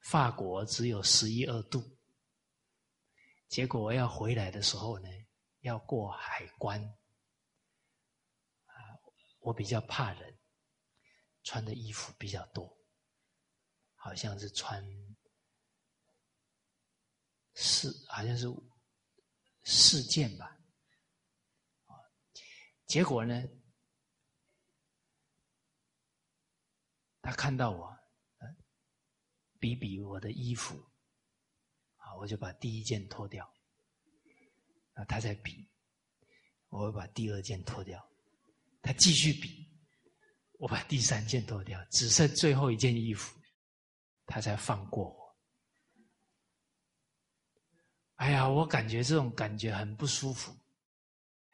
法国只有十一二度。结果我要回来的时候呢，要过海关，我比较怕人，穿的衣服比较多，好像是穿四，好像是四件吧，结果呢，他看到我，比比我的衣服。啊我就把第一件脱掉，啊，他在比，我会把第二件脱掉，他继续比，我把第三件脱掉，只剩最后一件衣服，他才放过我。哎呀，我感觉这种感觉很不舒服，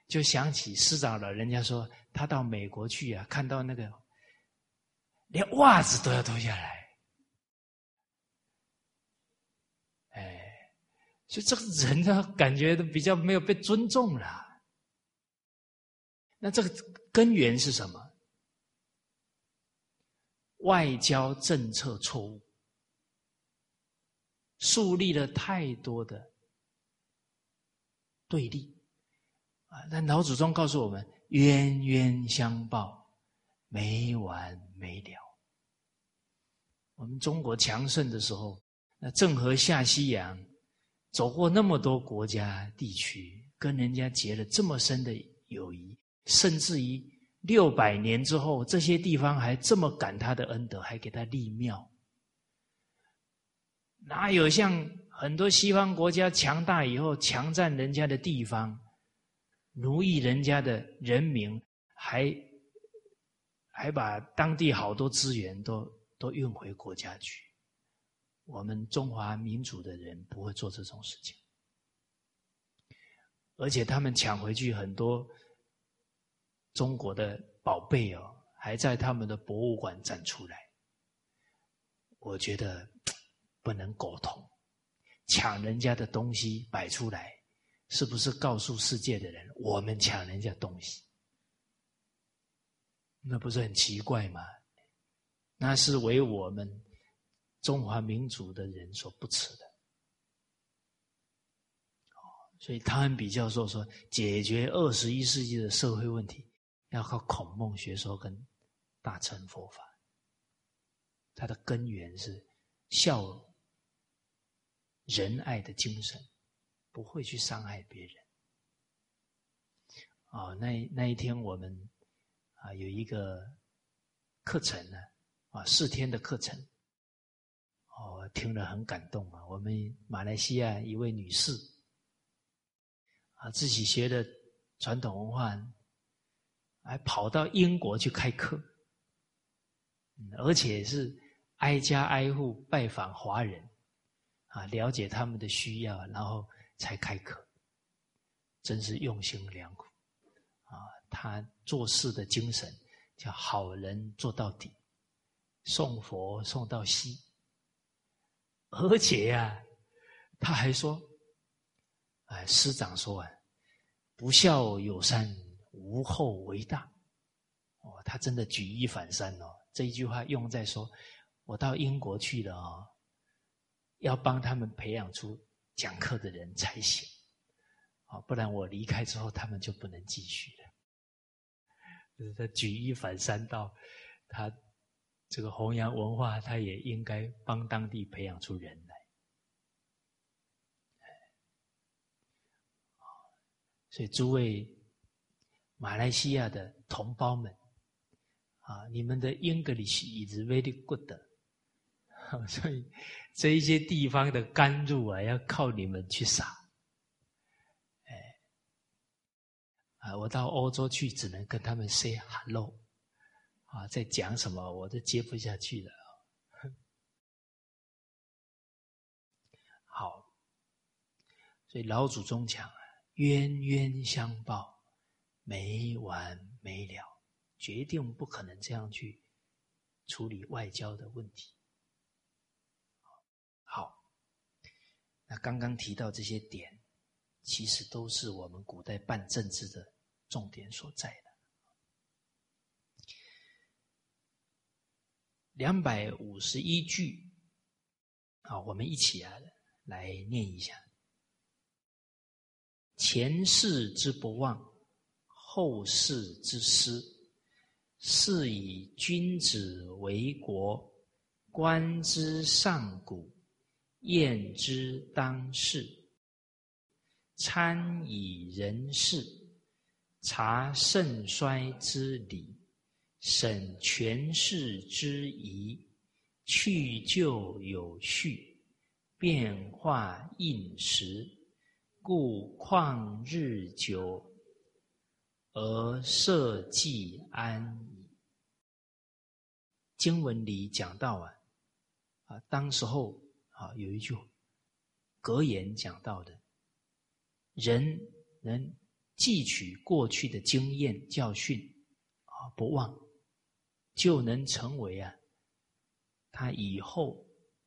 就想起师长了，人家说他到美国去啊，看到那个连袜子都要脱下来。哎就这个人呢，感觉都比较没有被尊重了。那这个根源是什么？外交政策错误，树立了太多的对立啊！那老祖宗告诉我们，冤冤相报，没完没了。我们中国强盛的时候，那郑和下西洋。走过那么多国家地区，跟人家结了这么深的友谊，甚至于六百年之后，这些地方还这么感他的恩德，还给他立庙。哪有像很多西方国家强大以后强占人家的地方，奴役人家的人民，还还把当地好多资源都都运回国家去？我们中华民族的人不会做这种事情，而且他们抢回去很多中国的宝贝哦，还在他们的博物馆展出来。我觉得不能苟同，抢人家的东西摆出来，是不是告诉世界的人我们抢人家东西？那不是很奇怪吗？那是为我们。中华民族的人所不耻的，所以他们比较说说解决二十一世纪的社会问题，要靠孔孟学说跟大乘佛法。它的根源是孝仁爱的精神，不会去伤害别人。啊，那那一天我们啊有一个课程呢，啊四天的课程。哦，听了很感动啊！我们马来西亚一位女士啊，自己学的传统文化，还跑到英国去开课，而且是挨家挨户拜访华人啊，了解他们的需要，然后才开课，真是用心良苦啊！他做事的精神叫好人做到底，送佛送到西。而且呀，他还说：“哎，师长说啊，不孝有三，无后为大。”哦，他真的举一反三哦。这一句话用在说，我到英国去了啊，要帮他们培养出讲课的人才行。啊，不然我离开之后，他们就不能继续了。就是他举一反三到他。这个弘扬文化，他也应该帮当地培养出人来。所以诸位马来西亚的同胞们，啊，你们的 English is very good，所以这一些地方的甘露啊，要靠你们去撒。哎，啊，我到欧洲去，只能跟他们 say hello。啊，在讲什么，我都接不下去了。好，所以老祖宗讲，冤冤相报，没完没了，决定不可能这样去处理外交的问题。好，那刚刚提到这些点，其实都是我们古代办政治的重点所在。两百五十一句，啊，我们一起啊来念一下：前世之不忘，后世之师，是以君子为国，观之上古，验之当世，参以人事，察盛衰之理。审权势之宜，去旧有序，变化应时，故况日久而社稷安矣。经文里讲到啊，啊，当时候啊有一句格言讲到的，人能汲取过去的经验教训啊，不忘。就能成为啊，他以后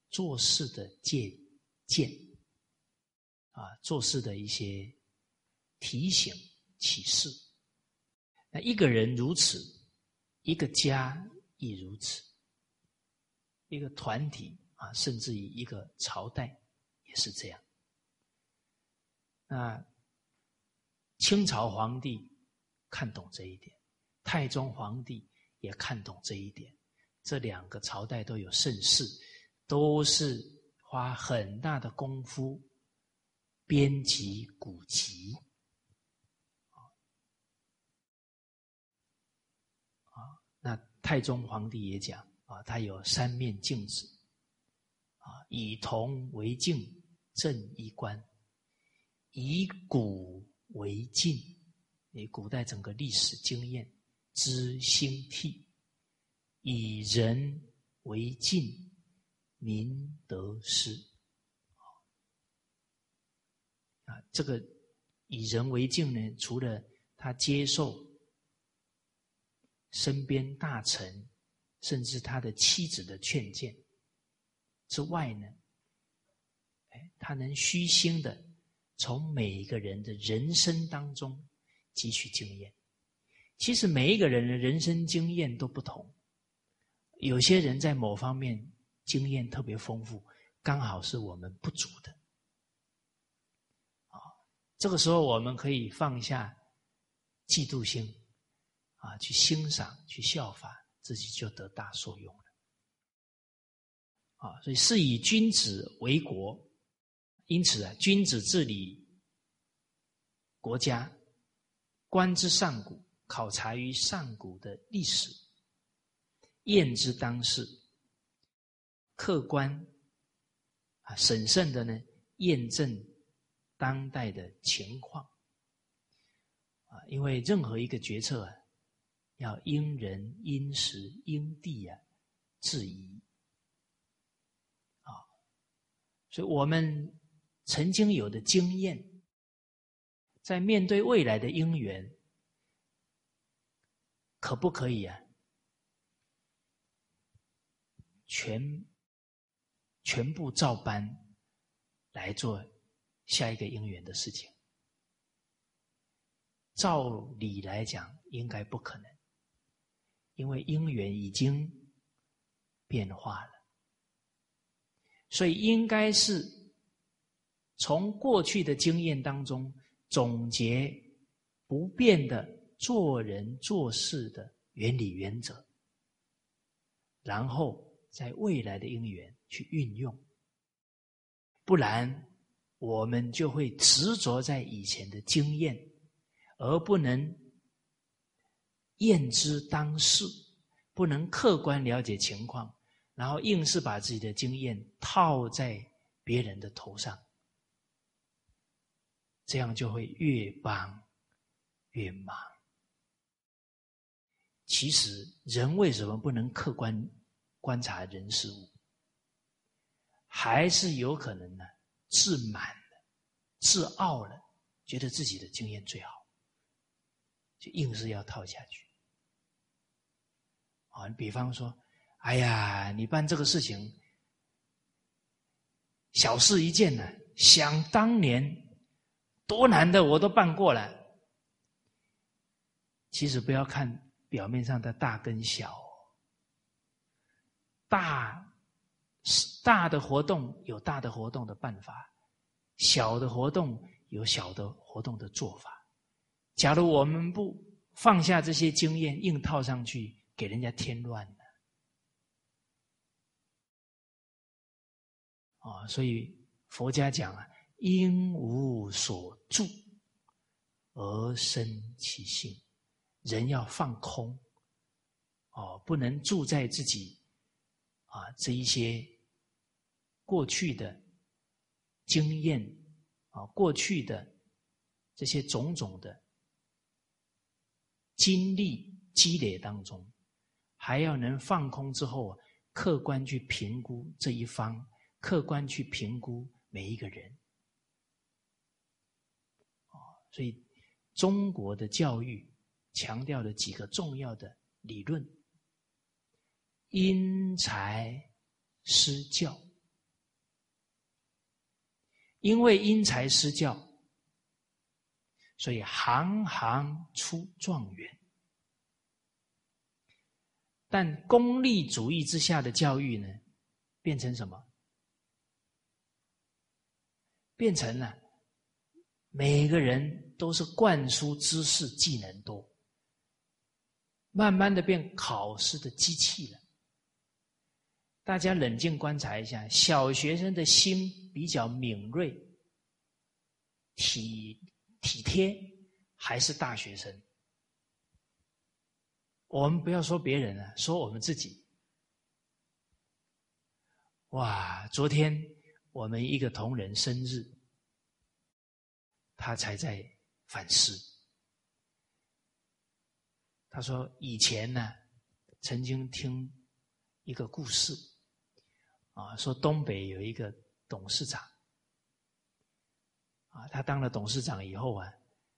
做事的借鉴，啊，做事的一些提醒启示。那一个人如此，一个家亦如此，一个团体啊，甚至于一个朝代也是这样。那清朝皇帝看懂这一点，太宗皇帝。也看懂这一点，这两个朝代都有盛世，都是花很大的功夫编辑古籍，啊，那太宗皇帝也讲啊，他有三面镜子，啊，以铜为镜，正衣冠；以古为镜，以古代整个历史经验知兴替；以人为镜，明得失。啊，这个以人为镜呢，除了他接受身边大臣，甚至他的妻子的劝谏之外呢，哎，他能虚心的从每一个人的人生当中汲取经验。其实每一个人的人生经验都不同，有些人在某方面经验特别丰富，刚好是我们不足的。啊这个时候，我们可以放下嫉妒心，啊，去欣赏、去效法，自己就得大受用了。啊，所以是以君子为国，因此啊，君子治理国家，观之上古，考察于上古的历史，验之当世，客观啊，审慎的呢，验证。当代的情况啊，因为任何一个决策啊，要因人因时因地啊质疑啊，所以我们曾经有的经验，在面对未来的因缘，可不可以啊？全全部照搬来做？下一个因缘的事情，照理来讲应该不可能，因为因缘已经变化了，所以应该是从过去的经验当中总结不变的做人做事的原理原则，然后在未来的因缘去运用，不然。我们就会执着在以前的经验，而不能验之当事，不能客观了解情况，然后硬是把自己的经验套在别人的头上，这样就会越帮越忙。其实，人为什么不能客观观察人事物？还是有可能呢？自满了，自傲了，觉得自己的经验最好，就硬是要套下去。啊，比方说，哎呀，你办这个事情，小事一件呢，想当年多难的我都办过了。其实不要看表面上的大跟小，大。大的活动有大的活动的办法，小的活动有小的活动的做法。假如我们不放下这些经验，硬套上去，给人家添乱了。啊，所以佛家讲啊，因无所住而生其性，人要放空，哦，不能住在自己啊这一些。过去的经验啊，过去的这些种种的经历积累当中，还要能放空之后，客观去评估这一方，客观去评估每一个人。哦所以中国的教育强调了几个重要的理论：因材施教。因为因材施教，所以行行出状元。但功利主义之下的教育呢，变成什么？变成了每个人都是灌输知识、技能多，慢慢的变考试的机器了。大家冷静观察一下，小学生的心比较敏锐、体体贴，还是大学生？我们不要说别人了，说我们自己。哇，昨天我们一个同仁生日，他才在反思。他说以前呢，曾经听一个故事，啊，说东北有一个董事长，啊，他当了董事长以后啊，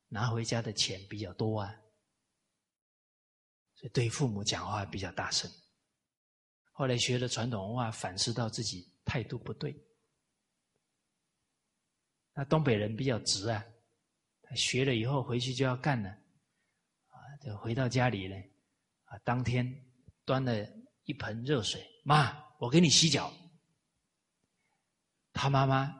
拿回家的钱比较多啊，对父母讲话比较大声。后来学了传统文化，反思到自己态度不对。那东北人比较直啊，他学了以后回去就要干了，啊，就回到家里呢，啊，当天端了一盆热水，妈，我给你洗脚。他妈妈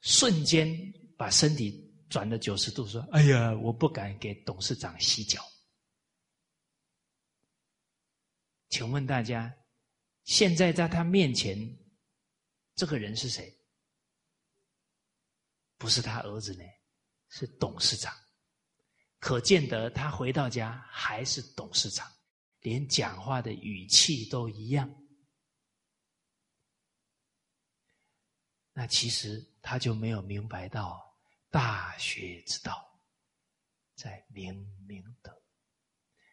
瞬间把身体转了九十度，说：“哎呀，我不敢给董事长洗脚。”请问大家，现在在他面前，这个人是谁？不是他儿子呢，是董事长。可见得他回到家还是董事长，连讲话的语气都一样。那其实他就没有明白到大学之道，在明明德。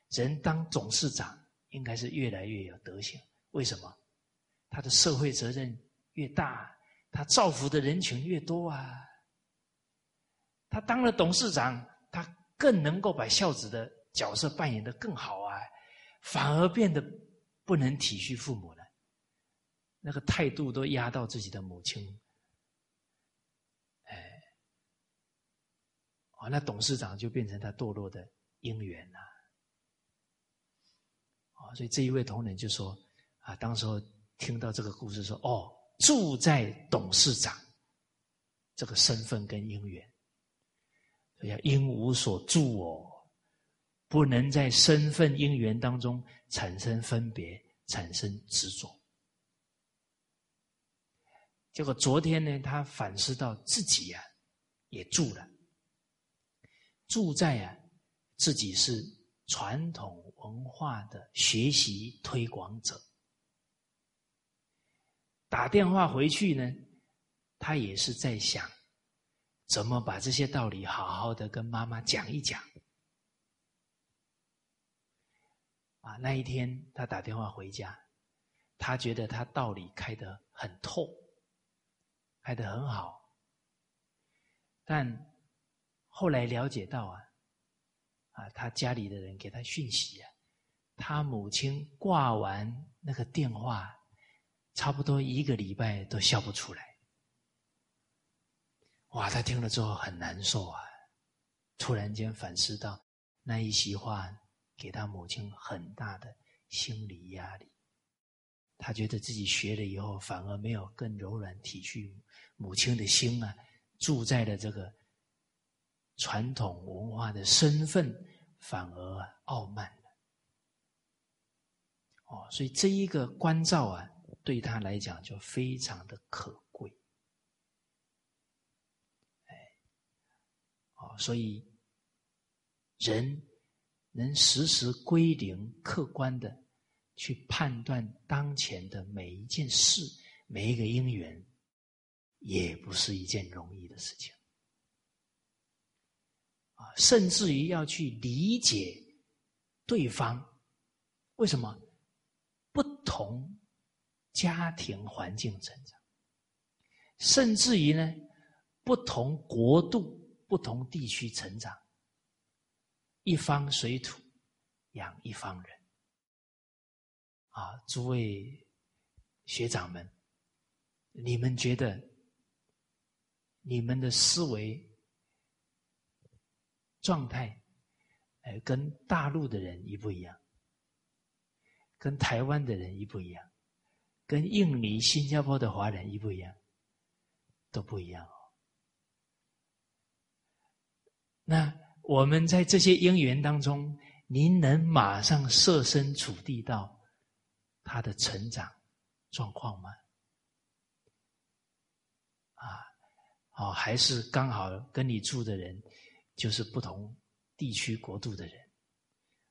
人当董事长。应该是越来越有德行。为什么？他的社会责任越大，他造福的人群越多啊。他当了董事长，他更能够把孝子的角色扮演的更好啊，反而变得不能体恤父母了，那个态度都压到自己的母亲。哎，哦，那董事长就变成他堕落的因缘了。啊，所以这一位同仁就说：“啊，当时候听到这个故事，说哦，住在董事长这个身份跟因缘，要因无所住哦，不能在身份因缘当中产生分别，产生执着。结果昨天呢，他反思到自己呀，也住了，住在啊，自己是。”传统文化的学习推广者，打电话回去呢，他也是在想，怎么把这些道理好好的跟妈妈讲一讲。啊，那一天他打电话回家，他觉得他道理开得很透，开得很好，但后来了解到啊。啊，他家里的人给他讯息啊，他母亲挂完那个电话，差不多一个礼拜都笑不出来。哇，他听了之后很难受啊，突然间反思到那一席话给他母亲很大的心理压力，他觉得自己学了以后反而没有更柔软体恤母亲的心啊，住在了这个。传统文化的身份反而傲慢，哦，所以这一个关照啊，对他来讲就非常的可贵，哎，哦，所以人能时时归零、客观的去判断当前的每一件事、每一个因缘，也不是一件容易的事情。啊，甚至于要去理解对方，为什么不同家庭环境成长，甚至于呢，不同国度、不同地区成长，一方水土养一方人。啊，诸位学长们，你们觉得你们的思维？状态，哎，跟大陆的人一不一样？跟台湾的人一不一样？跟印尼、新加坡的华人一不一样？都不一样哦。那我们在这些因缘当中，您能马上设身处地到他的成长状况吗？啊，哦，还是刚好跟你住的人？就是不同地区国度的人，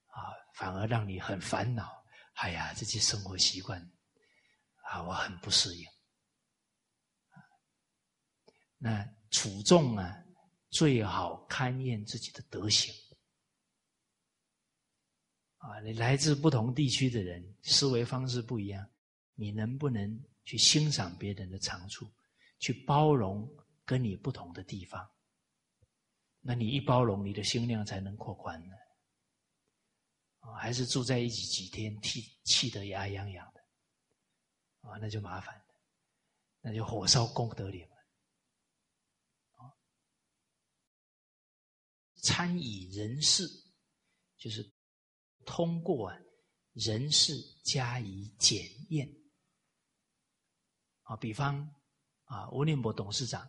啊，反而让你很烦恼。哎呀，这些生活习惯，啊，我很不适应。那处众啊，最好勘验自己的德行。啊，你来自不同地区的人，思维方式不一样，你能不能去欣赏别人的长处，去包容跟你不同的地方？那你一包容，你的心量才能扩宽呢。还是住在一起几天，气气得牙痒痒的，啊，那就麻烦了，那就火烧功德林了。啊，参以人事，就是。通过人事加以检验啊，比方啊，吴念博董事长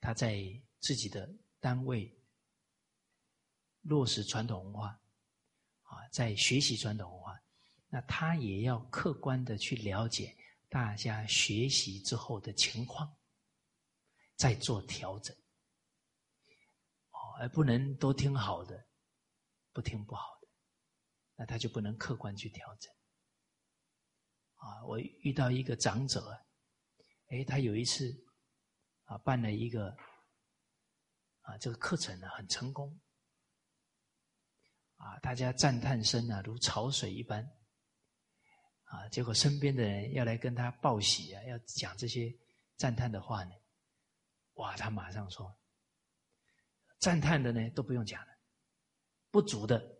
他在自己的单位落实传统文化，在学习传统文化，那他也要客观的去了解大家学习之后的情况，再做调整哦，而不能都听好的，不听不好的。那他就不能客观去调整啊！我遇到一个长者，哎，他有一次啊办了一个啊这个课程呢很成功啊，大家赞叹声啊如潮水一般啊，结果身边的人要来跟他报喜啊，要讲这些赞叹的话呢，哇，他马上说，赞叹的呢都不用讲了，不足的。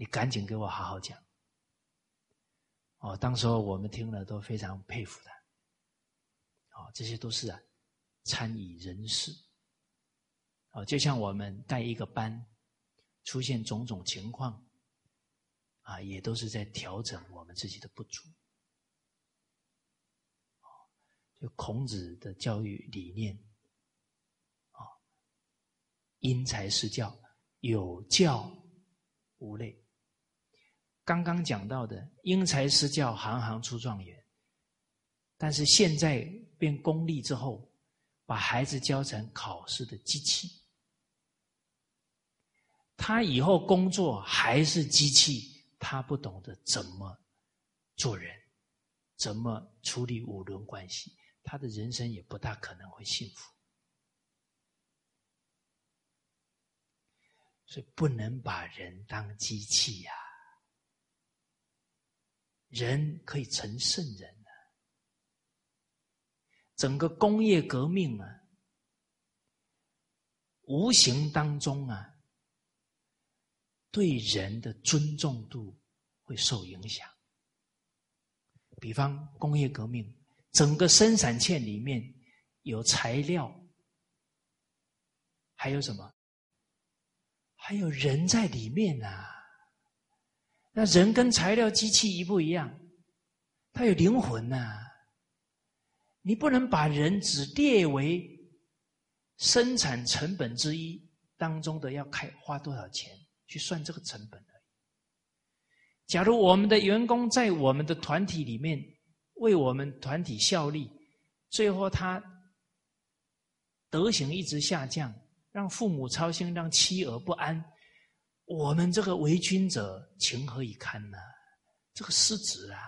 你赶紧给我好好讲。哦，当时候我们听了都非常佩服他。哦，这些都是啊，参与人事。哦，就像我们带一个班，出现种种情况，啊，也都是在调整我们自己的不足。就孔子的教育理念，啊，因材施教，有教无类。刚刚讲到的因材施教，行行出状元。但是现在变功利之后，把孩子教成考试的机器，他以后工作还是机器，他不懂得怎么做人，怎么处理五伦关系，他的人生也不大可能会幸福。所以不能把人当机器呀。人可以成圣人啊！整个工业革命啊，无形当中啊，对人的尊重度会受影响。比方工业革命，整个生产线里面有材料，还有什么？还有人在里面啊！那人跟材料、机器一不一样？它有灵魂呐！你不能把人只列为生产成本之一当中的要开花多少钱去算这个成本而已。假如我们的员工在我们的团体里面为我们团体效力，最后他德行一直下降，让父母操心，让妻儿不安。我们这个为君者情何以堪呢？这个失职啊！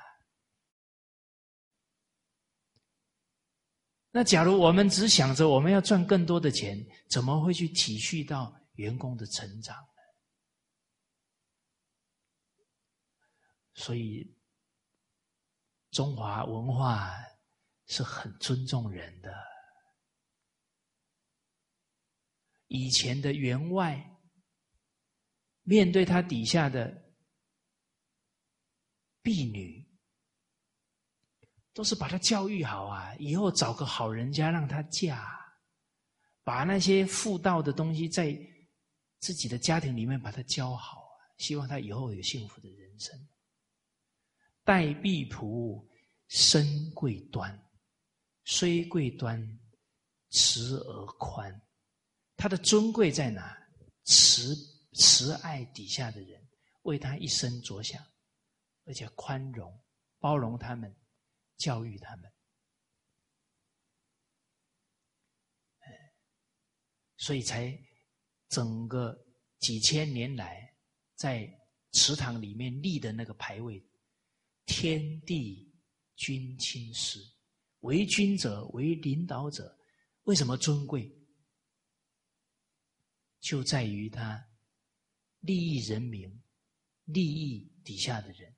那假如我们只想着我们要赚更多的钱，怎么会去体恤到员工的成长呢？所以，中华文化是很尊重人的。以前的员外。面对他底下的婢女，都是把他教育好啊，以后找个好人家让他嫁，把那些妇道的东西在自己的家庭里面把他教好啊，希望他以后有幸福的人生。待婢仆身贵端，虽贵端，慈而宽。他的尊贵在哪？慈。慈爱底下的人，为他一生着想，而且宽容、包容他们，教育他们，所以才整个几千年来，在祠堂里面立的那个牌位，天地君亲师，为君者，为领导者，为什么尊贵？就在于他利益人民，利益底下的人，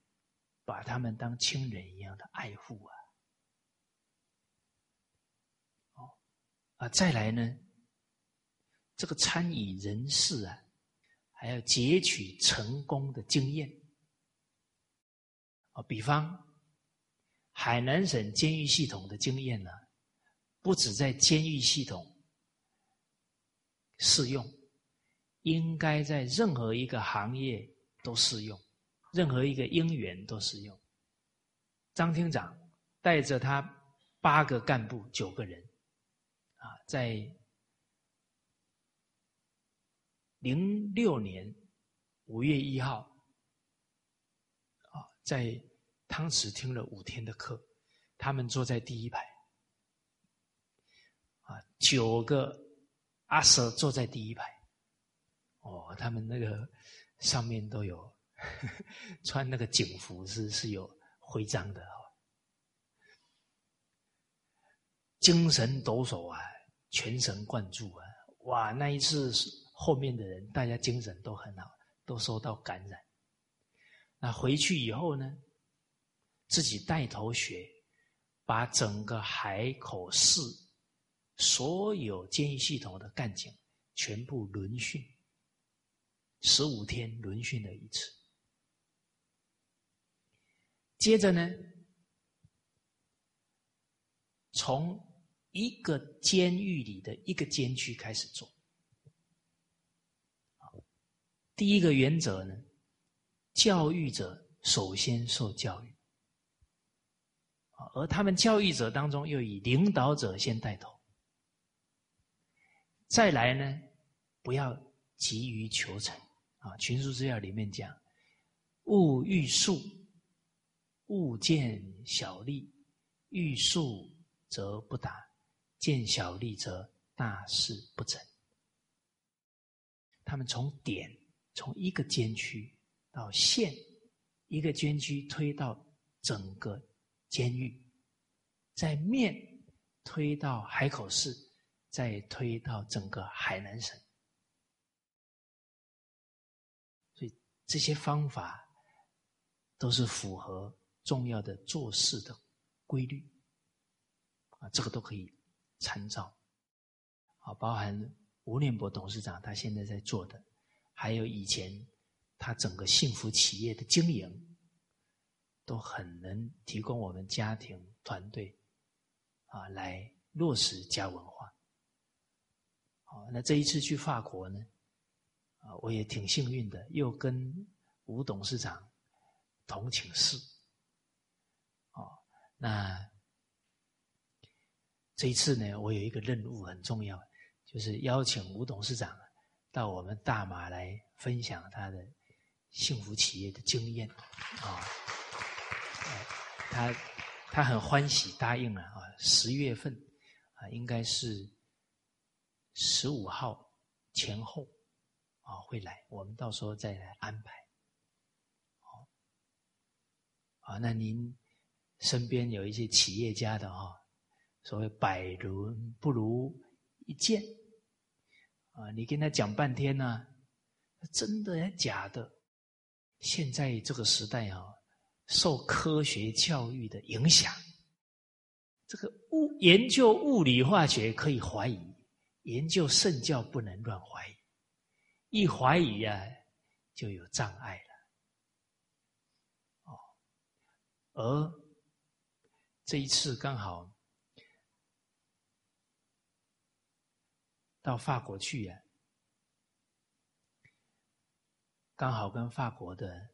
把他们当亲人一样的爱护啊！哦，啊，再来呢，这个参与人事啊，还要截取成功的经验啊，比方海南省监狱系统的经验呢，不止在监狱系统适用。应该在任何一个行业都适用，任何一个因缘都适用。张厅长带着他八个干部、九个人，啊，在零六年五月一号，在汤池听了五天的课，他们坐在第一排，啊，九个阿蛇坐在第一排。哦，他们那个上面都有 穿那个警服，是是有徽章的哦，精神抖擞啊，全神贯注啊，哇！那一次后面的人大家精神都很好，都受到感染。那回去以后呢，自己带头学，把整个海口市所有监狱系统的干警全部轮训。十五天轮训了一次，接着呢，从一个监狱里的一个监区开始做。第一个原则呢，教育者首先受教育，而他们教育者当中又以领导者先带头，再来呢，不要急于求成。啊，《群书治要》里面讲：“勿欲速，勿见小利；欲速则不达，见小利则大事不成。”他们从点，从一个监区到县，一个监区推到整个监狱，在面推到海口市，再推到整个海南省。所以这些方法都是符合重要的做事的规律啊，这个都可以参照啊，包含吴念博董事长他现在在做的，还有以前他整个幸福企业的经营，都很能提供我们家庭团队啊来落实家文化。好，那这一次去法国呢？啊，我也挺幸运的，又跟吴董事长同寝室。哦，那这一次呢，我有一个任务很重要，就是邀请吴董事长到我们大马来分享他的幸福企业的经验。啊，他他很欢喜答应了啊，十月份啊，应该是十五号前后。啊，会来，我们到时候再来安排。好，啊，那您身边有一些企业家的哈，所谓百轮不如一见，啊，你跟他讲半天呢，真的还假的？现在这个时代啊，受科学教育的影响，这个物研究物理化学可以怀疑，研究圣教不能乱怀疑。一怀疑啊，就有障碍了。哦，而这一次刚好到法国去呀，刚好跟法国的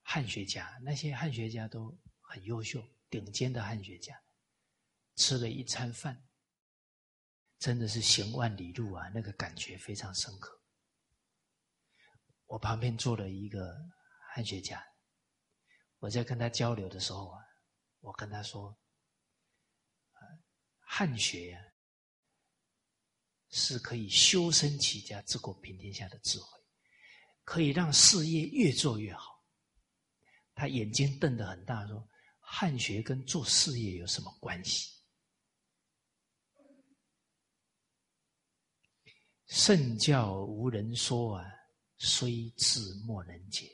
汉学家，那些汉学家都很优秀，顶尖的汉学家，吃了一餐饭，真的是行万里路啊，那个感觉非常深刻。我旁边坐了一个汉学家，我在跟他交流的时候啊，我跟他说：“汉学呀，是可以修身齐家治国平天下的智慧，可以让事业越做越好。”他眼睛瞪得很大，说：“汉学跟做事业有什么关系？圣教无人说啊，虽智莫能解。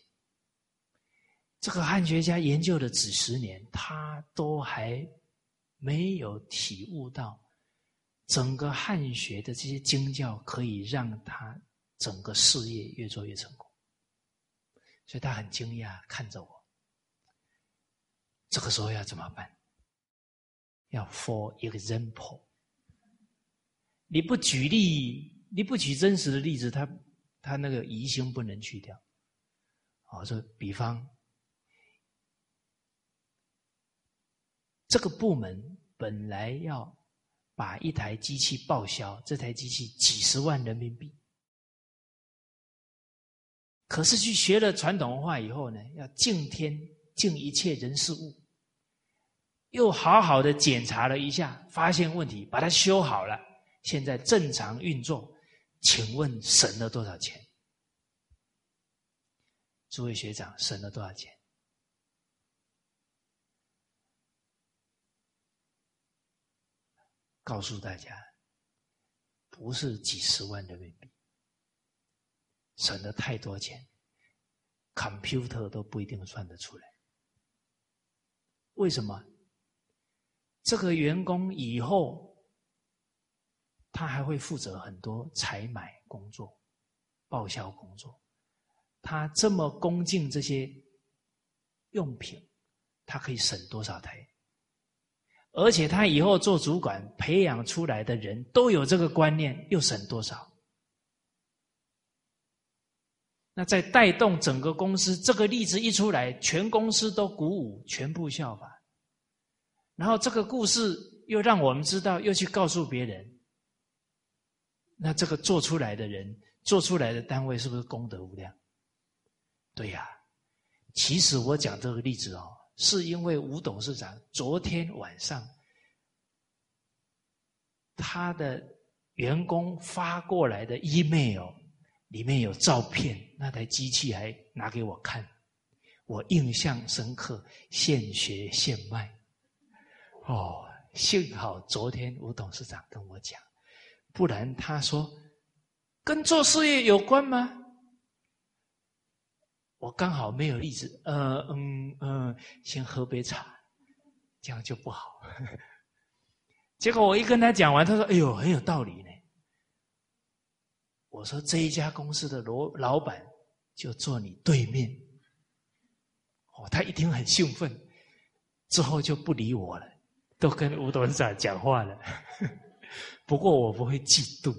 这个汉学家研究了几十年，他都还没有体悟到，整个汉学的这些经教可以让他整个事业越做越成功。所以他很惊讶，看着我。这个时候要怎么办？要 for example。你不举例，你不举真实的例子，他他那个疑心不能去掉。好说，比方这个部门本来要把一台机器报销，这台机器几十万人民币，可是去学了传统文化以后呢，要敬天。敬一切人事物，又好好的检查了一下，发现问题，把它修好了，现在正常运作。请问省了多少钱？诸位学长，省了多少钱？告诉大家，不是几十万人民币，省了太多钱，computer 都不一定算得出来。为什么？这个员工以后，他还会负责很多采买工作、报销工作。他这么恭敬这些用品，他可以省多少台？而且他以后做主管，培养出来的人都有这个观念，又省多少？那在带动整个公司，这个例子一出来，全公司都鼓舞，全部效法。然后这个故事又让我们知道，又去告诉别人。那这个做出来的人，做出来的单位，是不是功德无量？对呀。其实我讲这个例子哦，是因为吴董事长昨天晚上他的员工发过来的 email。里面有照片，那台机器还拿给我看，我印象深刻，现学现卖。哦，幸好昨天吴董事长跟我讲，不然他说跟做事业有关吗？我刚好没有例子，呃嗯嗯，先喝杯茶，这样就不好。结果我一跟他讲完，他说：“哎呦，很有道理呢。”我说这一家公司的老老板就坐你对面，哦，他一听很兴奋，之后就不理我了，都跟吴董事长讲话了。不过我不会嫉妒。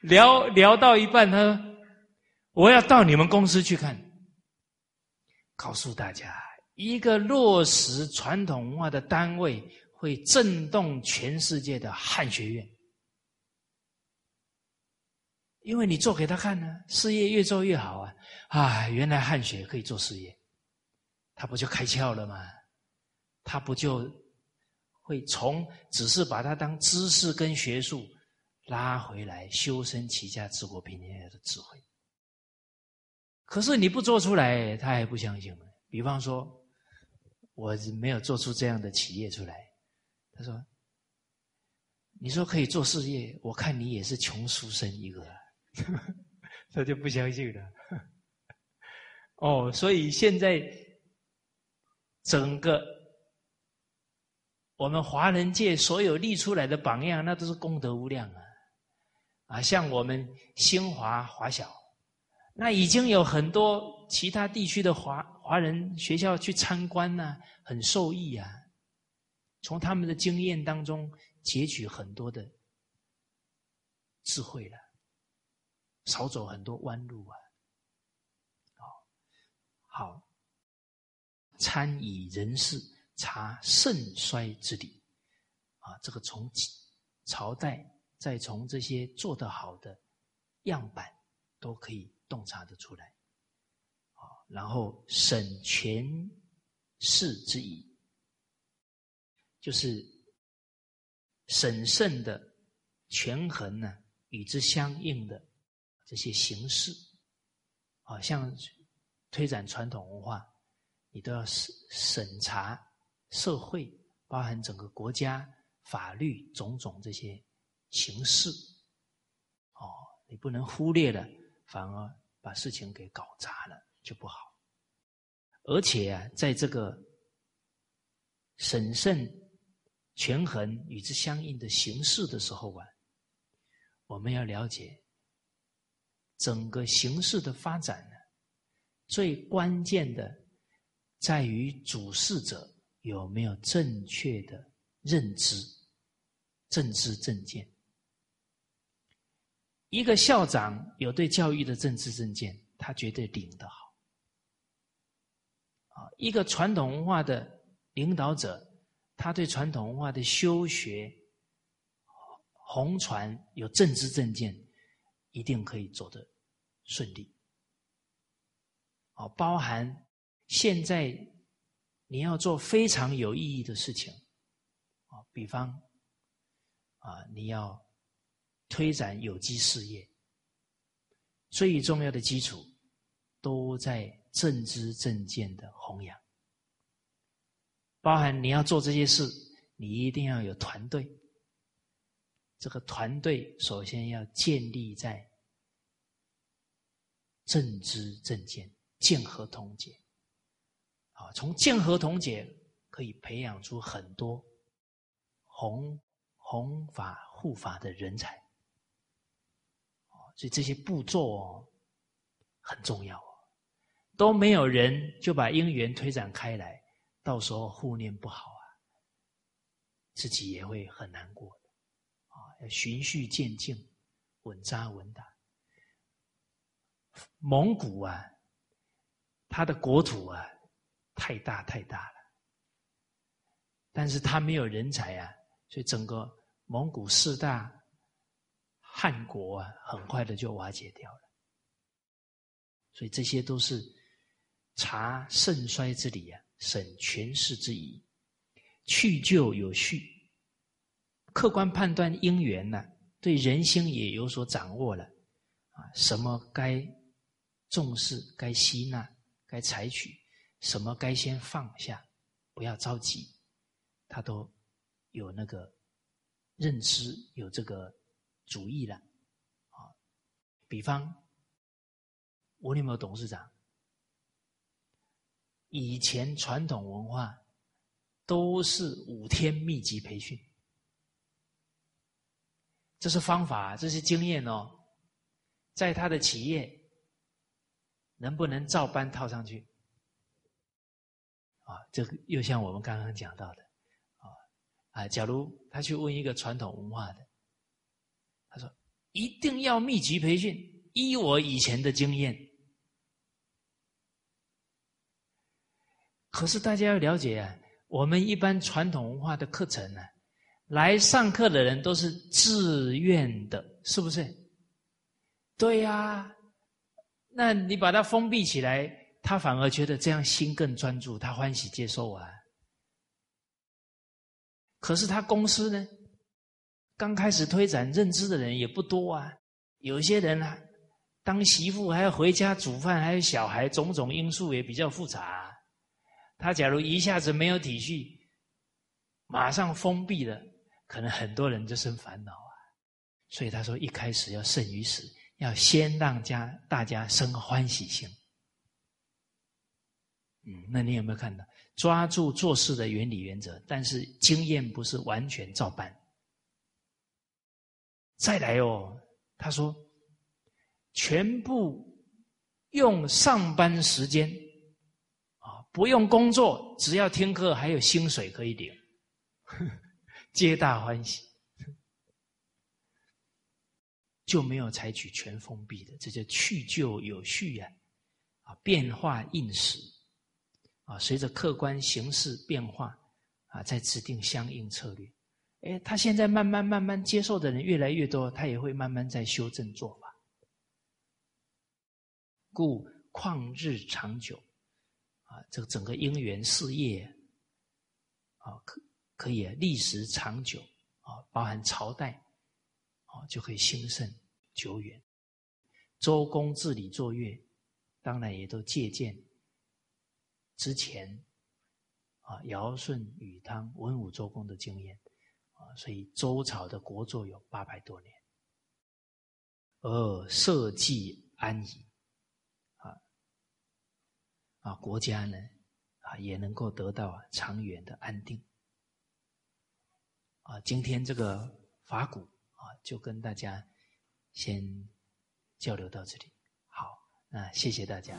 聊聊到一半，他说：“我要到你们公司去看，告诉大家，一个落实传统文化的单位，会震动全世界的汉学院。”因为你做给他看呢，事业越做越好啊！啊，原来汗学可以做事业，他不就开窍了吗？他不就会从只是把它当知识跟学术拉回来，修身齐家治国平天下的智慧。可是你不做出来，他还不相信呢。比方说，我没有做出这样的企业出来，他说：“你说可以做事业，我看你也是穷书生一个。” 他就不相信了。哦，所以现在整个我们华人界所有立出来的榜样，那都是功德无量啊！啊，像我们新华华小，那已经有很多其他地区的华华人学校去参观呢，很受益啊。从他们的经验当中截取很多的智慧了。少走很多弯路啊！好，好，参以人事查盛衰之理啊，这个从朝代再从这些做得好的样板都可以洞察得出来啊。然后审权势之意，就是审慎的权衡呢，与之相应的。这些形式，啊，像推展传统文化，你都要审审查社会，包含整个国家法律种种这些形式。哦，你不能忽略了，反而把事情给搞砸了，就不好。而且啊，在这个审慎、权衡与之相应的形式的时候啊，我们要了解整个形势的发展呢，最关键的在于主事者有没有正确的认知、政治正见。一个校长有对教育的政治正见，他绝对领得好。啊，一个传统文化的领导者，他对传统文化的修学、弘传有政治正见，一定可以走得顺利。哦，包含现在你要做非常有意义的事情，啊，比方啊，你要。推展有机事业，最重要的基础都在政知正见的弘扬。包含你要做这些事，你一定要有团队。这个团队首先要建立在正知正见、见合同解。啊，从见合同解可以培养出很多弘弘法护法的人才。所以这些步骤哦很重要哦，都没有人就把因缘推展开来，到时候护念不好啊，自己也会很难过。要循序渐进，稳扎稳打。蒙古啊，它的国土啊太大太大了，但是它没有人才啊，所以整个蒙古四大。汉国啊，很快的就瓦解掉了，所以这些都是察盛衰之理啊，审权势之宜，去旧有序，客观判断因缘呢，对人心也有所掌握了啊，什么该重视、该吸纳、该采取，什么该先放下，不要着急，他都有那个认知，有这个。主意了，啊，比方，我有没有董事长？以前传统文化都是五天密集培训，这是方法，这是经验哦。在他的企业能不能照搬套上去？啊，这个又像我们刚刚讲到的，啊啊，假如他去问一个传统文化的。他说：“一定要密集培训。依我以前的经验，可是大家要了解啊，我们一般传统文化的课程呢，来上课的人都是自愿的，是不是？对呀，那你把它封闭起来，他反而觉得这样心更专注，他欢喜接受啊。可是他公司呢？”刚开始推展认知的人也不多啊，有些人啊，当媳妇还要回家煮饭，还有小孩，种种因素也比较复杂。他假如一下子没有体恤，马上封闭了，可能很多人就生烦恼啊。所以他说，一开始要胜于死，要先让家大家生欢喜心。嗯，那你有没有看到抓住做事的原理原则？但是经验不是完全照搬。再来哦，他说，全部用上班时间啊，不用工作，只要听课，还有薪水可以领，皆大欢喜，就没有采取全封闭的，这叫去旧有序呀，啊，变化应时，啊，随着客观形势变化，啊，再制定相应策略。哎，他现在慢慢慢慢接受的人越来越多，他也会慢慢在修正做法。故旷日长久，啊，这个整个因缘事业，啊，可可可以历时长久，啊，包含朝代，啊，就可以兴盛久远。周公治理作乐，当然也都借鉴之前啊尧舜禹汤文武周公的经验啊，所以周朝的国祚有八百多年，而社稷安宜啊啊，国家呢啊也能够得到长远的安定啊。今天这个法鼓啊，就跟大家先交流到这里。好那谢谢大家。